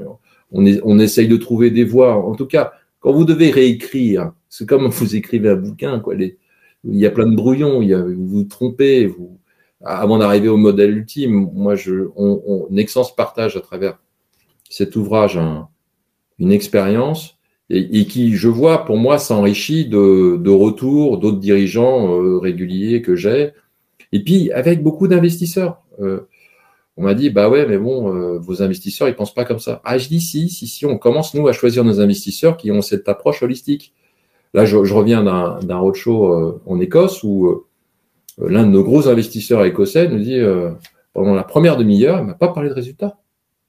on, on essaye de trouver des voies. En tout cas, quand vous devez réécrire, c'est comme (laughs) vous écrivez un bouquin, quoi. il y a plein de brouillons, il y a, vous vous trompez, avant d'arriver au modèle ultime. Moi, je, on, on, Nexence partage à travers cet ouvrage une expérience et, qui, je vois, pour moi, s'enrichit de, de retours d'autres dirigeants euh, réguliers que j'ai, et puis avec beaucoup d'investisseurs. Euh, on m'a dit, bah ouais, mais bon, euh, vos investisseurs, ils pensent pas comme ça. Ah, je dis si, si, si, on commence, nous, à choisir nos investisseurs qui ont cette approche holistique. Là, je, reviens d'un roadshow euh, en Écosse où euh, l'un de nos gros investisseurs écossais nous dit, pendant la première demi-heure, il m'a pas parlé de résultats,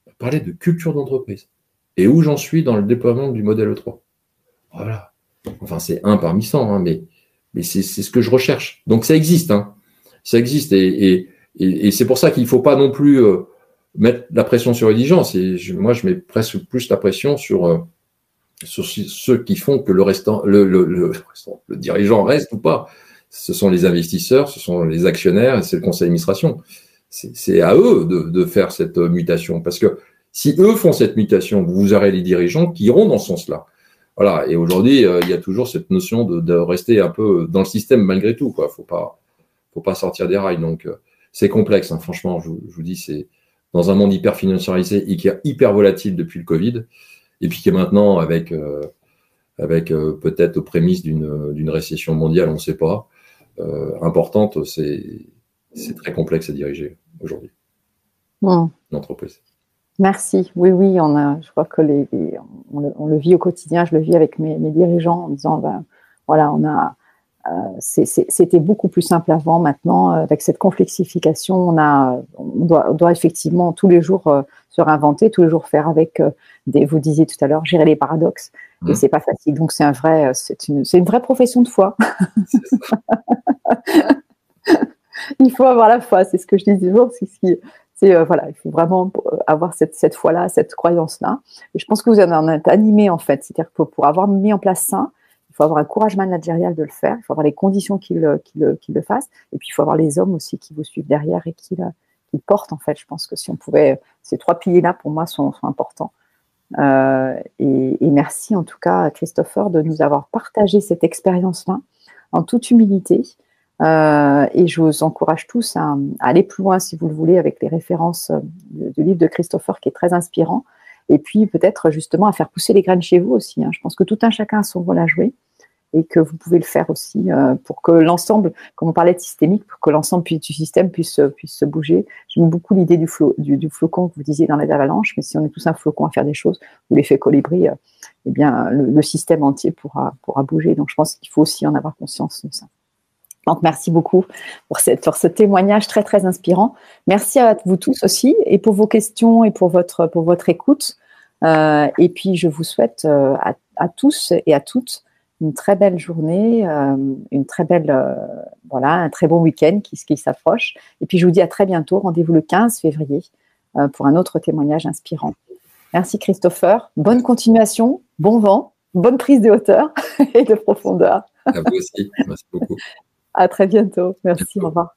il m'a parlé de culture d'entreprise et où j'en suis dans le déploiement du modèle E3. Voilà. Enfin, c'est un parmi cent, hein, mais, mais c'est ce que je recherche. Donc, ça existe, hein. Ça existe et, et et, et c'est pour ça qu'il ne faut pas non plus euh, mettre la pression sur les dirigeants. moi, je mets presque plus la pression sur, euh, sur ceux qui font que le, restant, le, le, le, le dirigeant reste ou pas. Ce sont les investisseurs, ce sont les actionnaires et c'est le conseil d'administration. C'est à eux de, de, faire cette mutation. Parce que si eux font cette mutation, vous aurez les dirigeants qui iront dans ce sens-là. Voilà. Et aujourd'hui, euh, il y a toujours cette notion de, de, rester un peu dans le système malgré tout. Quoi. Faut pas, faut pas sortir des rails. Donc, c'est complexe, hein, franchement, je, vous dis, c'est dans un monde hyper financiarisé et qui est hyper volatile depuis le Covid, et puis qui est maintenant avec, euh, avec euh, peut-être aux prémices d'une récession mondiale, on ne sait pas, euh, importante, c'est très complexe à diriger aujourd'hui. L'entreprise. Merci. Oui, oui, on a, je crois que les, on, le, vit au quotidien. Je le vis avec mes, mes dirigeants en disant, ben, voilà, on a, c'était beaucoup plus simple avant. Maintenant, euh, avec cette complexification, on, a, on, doit, doit effectivement tous les jours euh, se réinventer, tous les jours faire avec des, vous disiez tout à l'heure, gérer les paradoxes. Et mmh. c'est pas facile. Donc c'est un vrai, c'est une, vraie profession de foi. (laughs) il faut avoir la foi. C'est ce que je dis toujours. C'est ce qui, c'est voilà, il faut vraiment avoir cette, cette foi-là, cette croyance-là. Et je pense que vous en êtes animé en fait. C'est-à-dire que pour avoir mis en place ça, il faut avoir un courage managérial de le faire, il faut avoir les conditions qu'il le, fasse, et puis il faut avoir les hommes aussi qui vous suivent derrière et qui le portent en fait. Je pense que si on pouvait, ces trois piliers-là pour moi sont, importants. Euh, et, merci en tout cas Christopher de nous avoir partagé cette expérience-là en toute humilité. Euh, et je vous encourage tous à, aller plus loin si vous le voulez avec les références du livre de Christopher qui est très inspirant. Et puis peut-être justement à faire pousser les graines chez vous aussi. Hein. Je pense que tout un chacun a son rôle à jouer et que vous pouvez le faire aussi euh, pour que l'ensemble, comme on parlait de systémique, pour que l'ensemble du système puisse, puisse se bouger. J'aime beaucoup l'idée du, du, flocon que vous disiez dans les avalanches, mais si on est tous un flocon à faire des choses, ou l'effet colibri, euh, eh bien, le, système entier pourra, pourra bouger. Donc, je pense qu'il faut aussi en avoir conscience de ça. Donc, merci beaucoup pour, ce témoignage très, très inspirant. Merci à vous tous aussi et pour vos questions et pour votre, pour votre écoute. Euh, et puis, je vous souhaite euh, à, tous et à toutes une très belle journée, euh, une très belle, voilà, un très bon week-end qui, qui s'approche. Et puis, je vous dis à très bientôt. Rendez-vous le 15 février pour un autre témoignage inspirant. Merci Christopher. Bonne continuation, bon vent, bonne prise de hauteur (laughs) et de profondeur. À vous aussi. Merci beaucoup. À très bientôt. Merci. Au revoir.